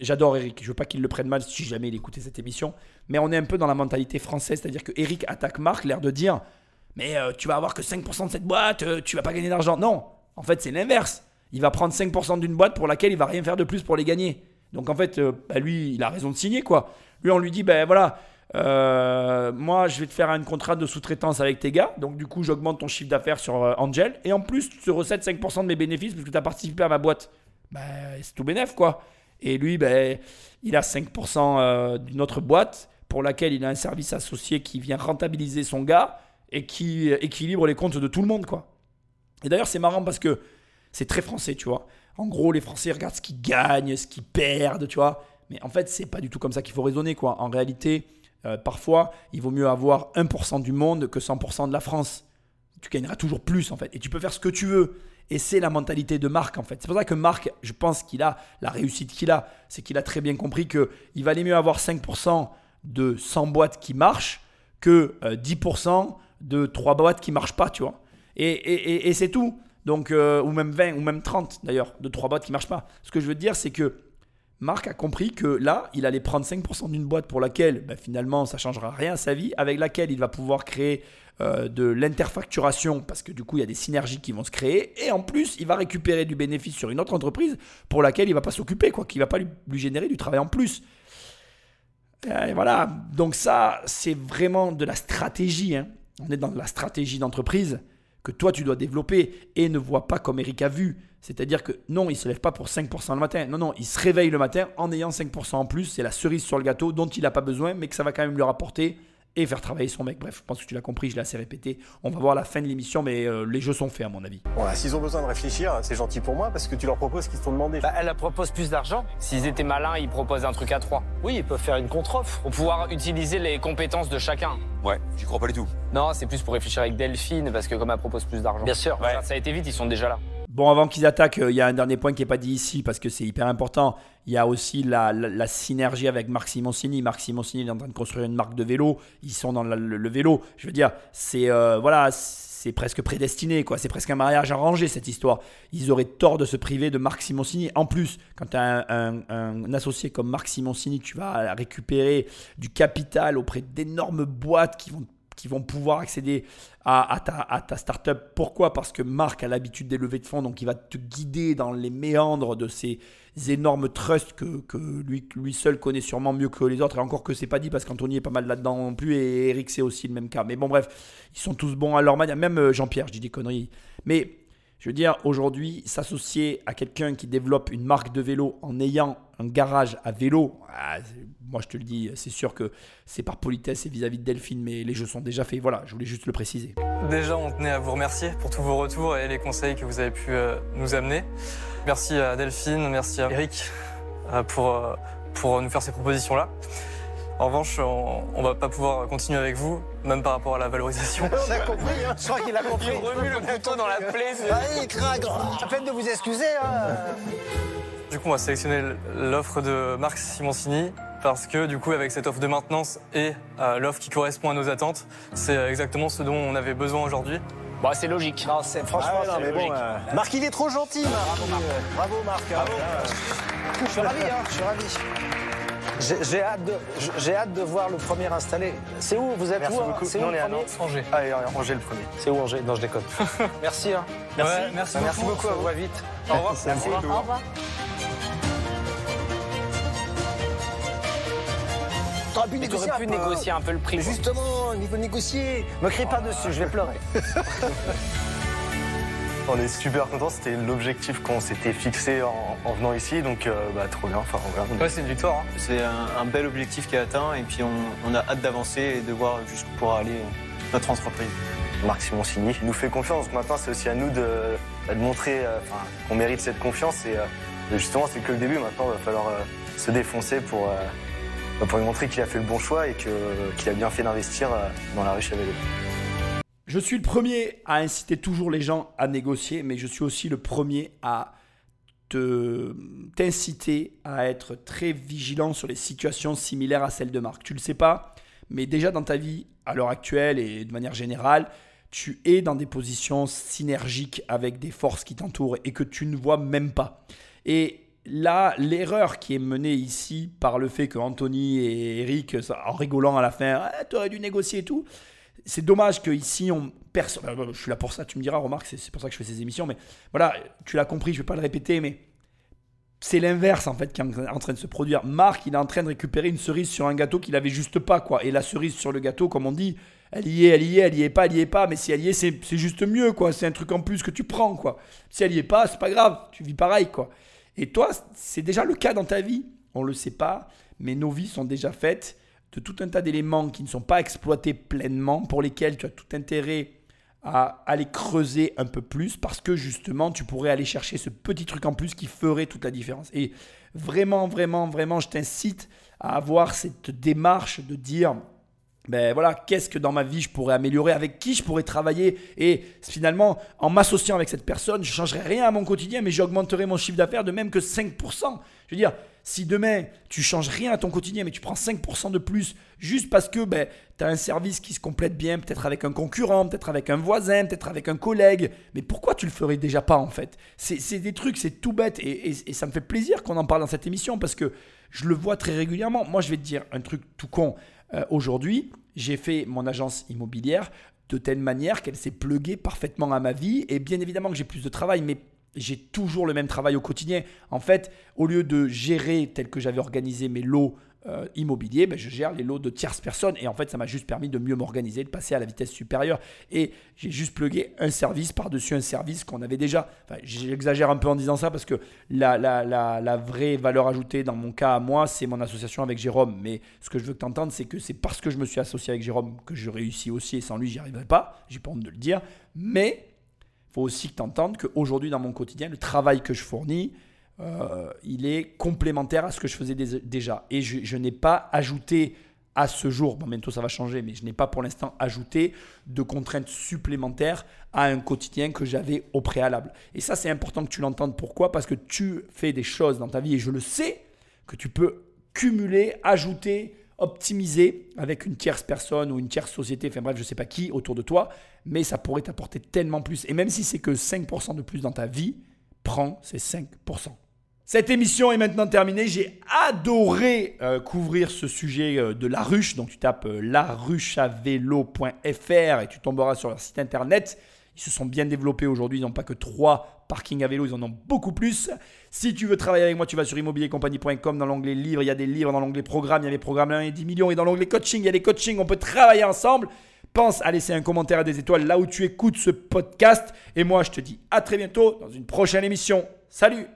J'adore Eric. Je veux pas qu'il le prenne mal si jamais il écoutait cette émission. Mais on est un peu dans la mentalité française. C'est-à-dire que Eric attaque Marc, l'air de dire Mais euh, tu vas avoir que 5% de cette boîte, euh, tu vas pas gagner d'argent. Non, en fait, c'est l'inverse. Il va prendre 5% d'une boîte pour laquelle il va rien faire de plus pour les gagner. Donc en fait, euh, bah, lui, il a raison de signer quoi. Lui, on lui dit Ben voilà. euh, moi, je vais te faire un contrat de sous-traitance avec tes gars. Donc, du coup, j'augmente ton chiffre d'affaires sur Angel. Et en plus, tu te recèdes 5% de mes bénéfices parce que tu as participé à ma boîte. Ben, c'est tout bénef, quoi. Et lui, ben, il a 5% euh, d'une autre boîte pour laquelle il a un service associé qui vient rentabiliser son gars et qui euh, équilibre les comptes de tout le monde, quoi. Et d'ailleurs, c'est marrant parce que c'est très français, tu vois. En gros, les Français regardent ce qu'ils gagnent, ce qu'ils perdent, tu vois. Mais en fait, c'est pas du tout comme ça qu'il faut raisonner, quoi. En réalité, euh, parfois, il vaut mieux avoir 1% du monde que 100% de la France. Tu gagneras toujours plus, en fait. Et tu peux faire ce que tu veux. Et c'est la mentalité de Marc, en fait. C'est pour ça que Marc, je pense qu'il a la réussite qu'il a. C'est qu'il a très bien compris qu'il valait mieux avoir 5% de 100 boîtes qui marchent que euh, 10% de 3 boîtes qui marchent pas, tu vois. Et, et- et- c'est tout. Donc, euh, ou même 20, ou même 30 d'ailleurs, de 3 boîtes qui marchent pas. Ce que je veux dire, c'est que Marc a compris que là, il allait prendre 5% d'une boîte pour laquelle ben, finalement ça changera rien à sa vie, avec laquelle il va pouvoir créer euh, de l'interfacturation parce que du coup il y a des synergies qui vont se créer et en plus il va récupérer du bénéfice sur une autre entreprise pour laquelle il va pas s'occuper quoi, qui va pas lui, lui générer du travail en plus. Et voilà, donc ça c'est vraiment de la stratégie. hein. On est dans la stratégie d'entreprise que toi tu dois développer et ne vois pas comme Eric a vu. C'est-à-dire que non, il ne se lève pas pour 5% le matin. Non, non, il se réveille le matin en ayant 5% en plus. C'est la cerise sur le gâteau dont il n'a pas besoin, mais que ça va quand même lui rapporter et faire travailler son mec. Bref, je pense que tu l'as compris, je l'ai assez répété. On va voir la fin de l'émission, mais euh, les jeux sont faits à mon avis. Bon, là, s'ils ont besoin de réfléchir, c'est gentil pour moi parce que tu leur proposes ce qu'ils t'ont demandé. Bah, elle propose plus d'argent. S'ils étaient malins, ils proposent un truc à trois. Oui, ils peuvent faire une contre-offre. Pour pouvoir utiliser les compétences de chacun. Ouais, j'y crois pas du tout. Non, c'est plus pour réfléchir avec Delphine, parce que comme elle propose plus d'argent. Bien sûr. Voilà, Ça a été vite, ils sont déjà là. Bon, avant qu'ils attaquent, euh, il y a un dernier point qui n'est pas dit ici parce que c'est hyper important. Il y a aussi la, synergie avec Marc Simoncini. Marc Simoncini est en train de construire une marque de vélo. Ils sont dans le, vélo. Je veux dire, c'est euh, voilà, c'est presque prédestiné, quoi. C'est presque un mariage arrangé cette histoire. Ils auraient tort de se priver de Marc Simoncini. En plus, quand tu as un, un- un associé comme Marc Simoncini, tu vas récupérer du capital auprès d'énormes boîtes qui vont qui vont pouvoir accéder à, ta, startup. Pourquoi? Parce que Marc a l'habitude des levées de fonds, donc il va te guider dans les méandres de ces énormes trusts que, lui seul connaît sûrement mieux que les autres. Et encore que c'est pas dit parce qu'Anthony est pas mal là-dedans non plus et Eric c'est aussi le même cas. Mais bon bref, ils sont tous bons à leur manière. Même euh, Jean-Pierre, je dis des conneries. Mais je veux dire, aujourd'hui, s'associer à quelqu'un qui développe une marque de vélo en ayant un garage à vélo, ah, moi je te le dis, c'est sûr que c'est par politesse et vis-à-vis de Delphine, mais les jeux sont déjà faits. Voilà, je voulais juste le préciser. Déjà, on tenait à vous remercier pour tous vos retours et les conseils que vous avez pu euh, nous amener. Merci à Delphine, merci à Eric euh, pour, euh, pour nous faire ces propositions-là. En revanche, on, on va pas pouvoir continuer avec vous, même par rapport à la valorisation. On a compris, hein. je crois qu'il a compris. Il remue le couteau dans la plaie. c'est- Allez, craque À peine de vous excuser. Hein. Du coup, on va sélectionner l'offre de Marc Simoncini parce que du coup, avec cette offre de maintenance et euh, l'offre qui correspond à nos attentes, c'est euh, exactement ce dont on avait besoin aujourd'hui. Bah, c'est logique. Non, c'est franchement, Ah ouais, non, c'est mais logique. bon, euh, Marc, il est trop gentil, Marc. Bravo, Marc. Bravo, Marc. hein. Je suis ravi, hein, je suis ravi. J'ai hâte, de, j'ai hâte de voir le premier installé. C'est où? Vous êtes Merci où hein? beaucoup. C'est où Nous, on le est à premier? Nantes. Angers. Allez, Angers le premier. C'est où Angers? Non, je déconne. Merci. Hein. Merci. merci, Merci beaucoup. beaucoup, à vous, à vite. Au revoir. Merci. Au revoir. T'aurais pu négocier pu un peu. négocier un peu le prix. Justement, il faut négocier. Me crie pas dessus, je vais pleurer. On est super contents, c'était l'objectif qu'on s'était fixé en, en venant ici, donc euh, bah, trop bien. Enfin, voilà, on- Ouais, c'est une victoire. hein. C'est un, un bel objectif qui est atteint et puis on, on a hâte d'avancer et de voir jusqu'où pourra aller euh, notre entreprise. Marc Simoncini nous fait confiance, donc maintenant c'est aussi à nous de, de montrer euh, qu'on mérite cette confiance et euh, justement c'est que le début, maintenant il va falloir euh, se défoncer pour, euh, pour lui montrer qu'il a fait le bon choix et que- qu'il a bien fait d'investir dans la ruche à vélo. Je suis le premier à inciter toujours les gens à négocier, mais je suis aussi le premier à te t'inciter à être très vigilant sur les situations similaires à celles de Marc. Tu le sais pas, mais déjà dans ta vie, à l'heure actuelle et de manière générale, tu es dans des positions synergiques avec des forces qui t'entourent et que tu ne vois même pas. Et là, l'erreur qui est menée ici par le fait que Anthony et Eric, en rigolant à la fin, ah, tu aurais dû négocier et tout, c'est dommage qu'ici, on personne. Je suis là pour ça, tu me diras, remarque, c'est pour ça que je fais ces émissions, mais voilà, tu l'as compris, je vais pas le répéter, mais c'est l'inverse en fait qui est en train de se produire. Marc, il est en train de récupérer une cerise sur un gâteau qu'il avait juste pas, quoi. Et la cerise sur le gâteau, comme on dit, elle y est, elle y est, elle y est pas, elle y est pas, mais si elle y est, c'est c'est juste mieux, quoi. C'est un truc en plus que tu prends, quoi. Si elle y est pas, c'est pas grave, tu vis pareil, quoi. Et toi, c'est déjà le cas dans ta vie. On le sait pas, mais nos vies sont déjà faites de tout un tas d'éléments qui ne sont pas exploités pleinement, pour lesquels tu as tout intérêt à aller creuser un peu plus, parce que justement, tu pourrais aller chercher ce petit truc en plus qui ferait toute la différence. Et vraiment, vraiment, vraiment, je t'incite à avoir cette démarche de dire, ben voilà, qu'est-ce que dans ma vie je pourrais améliorer, avec qui je pourrais travailler. Et finalement, en m'associant avec cette personne, je changerai rien à mon quotidien, mais j'augmenterai mon chiffre d'affaires de même que 5%. Je veux dire, si demain tu changes rien à ton quotidien, mais tu prends 5% de plus, juste parce que ben, tu as un service qui se complète bien, peut-être avec un concurrent, peut-être avec un voisin, peut-être avec un collègue, mais pourquoi tu le ferais déjà pas en fait? C'est des trucs, c'est tout bête, et, et- et ça me fait plaisir qu'on en parle dans cette émission, parce que je le vois très régulièrement. Moi, je vais te dire un truc tout con. Euh, Aujourd'hui, j'ai fait mon agence immobilière de telle manière qu'elle s'est pluguée parfaitement à ma vie. Et bien évidemment que j'ai plus de travail, mais j'ai toujours le même travail au quotidien. En fait, au lieu de gérer tel que j'avais organisé mes lots euh, immobiliers, ben, je gère les lots de tierces personnes. Et en fait, ça m'a juste permis de mieux m'organiser, de passer à la vitesse supérieure. Et j'ai juste plugué un service par-dessus un service qu'on avait déjà. Enfin, j'exagère un peu en disant ça parce que la, la, la, la vraie valeur ajoutée dans mon cas à moi, c'est mon association avec Jérôme. Mais ce que je veux que tu entendes, c'est que c'est parce que je me suis associé avec Jérôme que je réussis aussi. Et sans lui, j'y arriverais pas. J'ai pas honte de le dire. Mais faut aussi que tu entendes qu'aujourd'hui, dans mon quotidien, le travail que je fournis, euh, il est complémentaire à ce que je faisais déjà. Et je, je n'ai pas ajouté à ce jour, bon, bientôt ça va changer, mais je n'ai pas pour l'instant ajouté de contraintes supplémentaires à un quotidien que j'avais au préalable. Et ça, c'est important que tu l'entendes. Pourquoi? Parce que tu fais des choses dans ta vie, et je le sais, que tu peux cumuler, ajouter, optimiser avec une tierce personne ou une tierce société, enfin bref, je ne sais pas qui autour de toi, mais ça pourrait t'apporter tellement plus. Et même si c'est que 5% de plus dans ta vie, prends ces 5%. Cette émission est maintenant terminée. J'ai adoré euh, couvrir ce sujet euh, de la ruche. Donc tu tapes euh, et tu tomberas sur leur site internet. Ils se sont bien développés aujourd'hui. Ils n'ont pas que trois parkings à vélo, ils en ont beaucoup plus. Si tu veux travailler avec moi, tu vas sur immobiliercompagnie.com. Dans l'onglet livres, il y a des livres. Dans l'onglet programme, il y a les programmes 1 et 10 millions. Et dans l'onglet coaching, il y a des coachings. On peut travailler ensemble. Pense à laisser un commentaire et des étoiles là où tu écoutes ce podcast. Et moi, je te dis à très bientôt dans une prochaine émission. Salut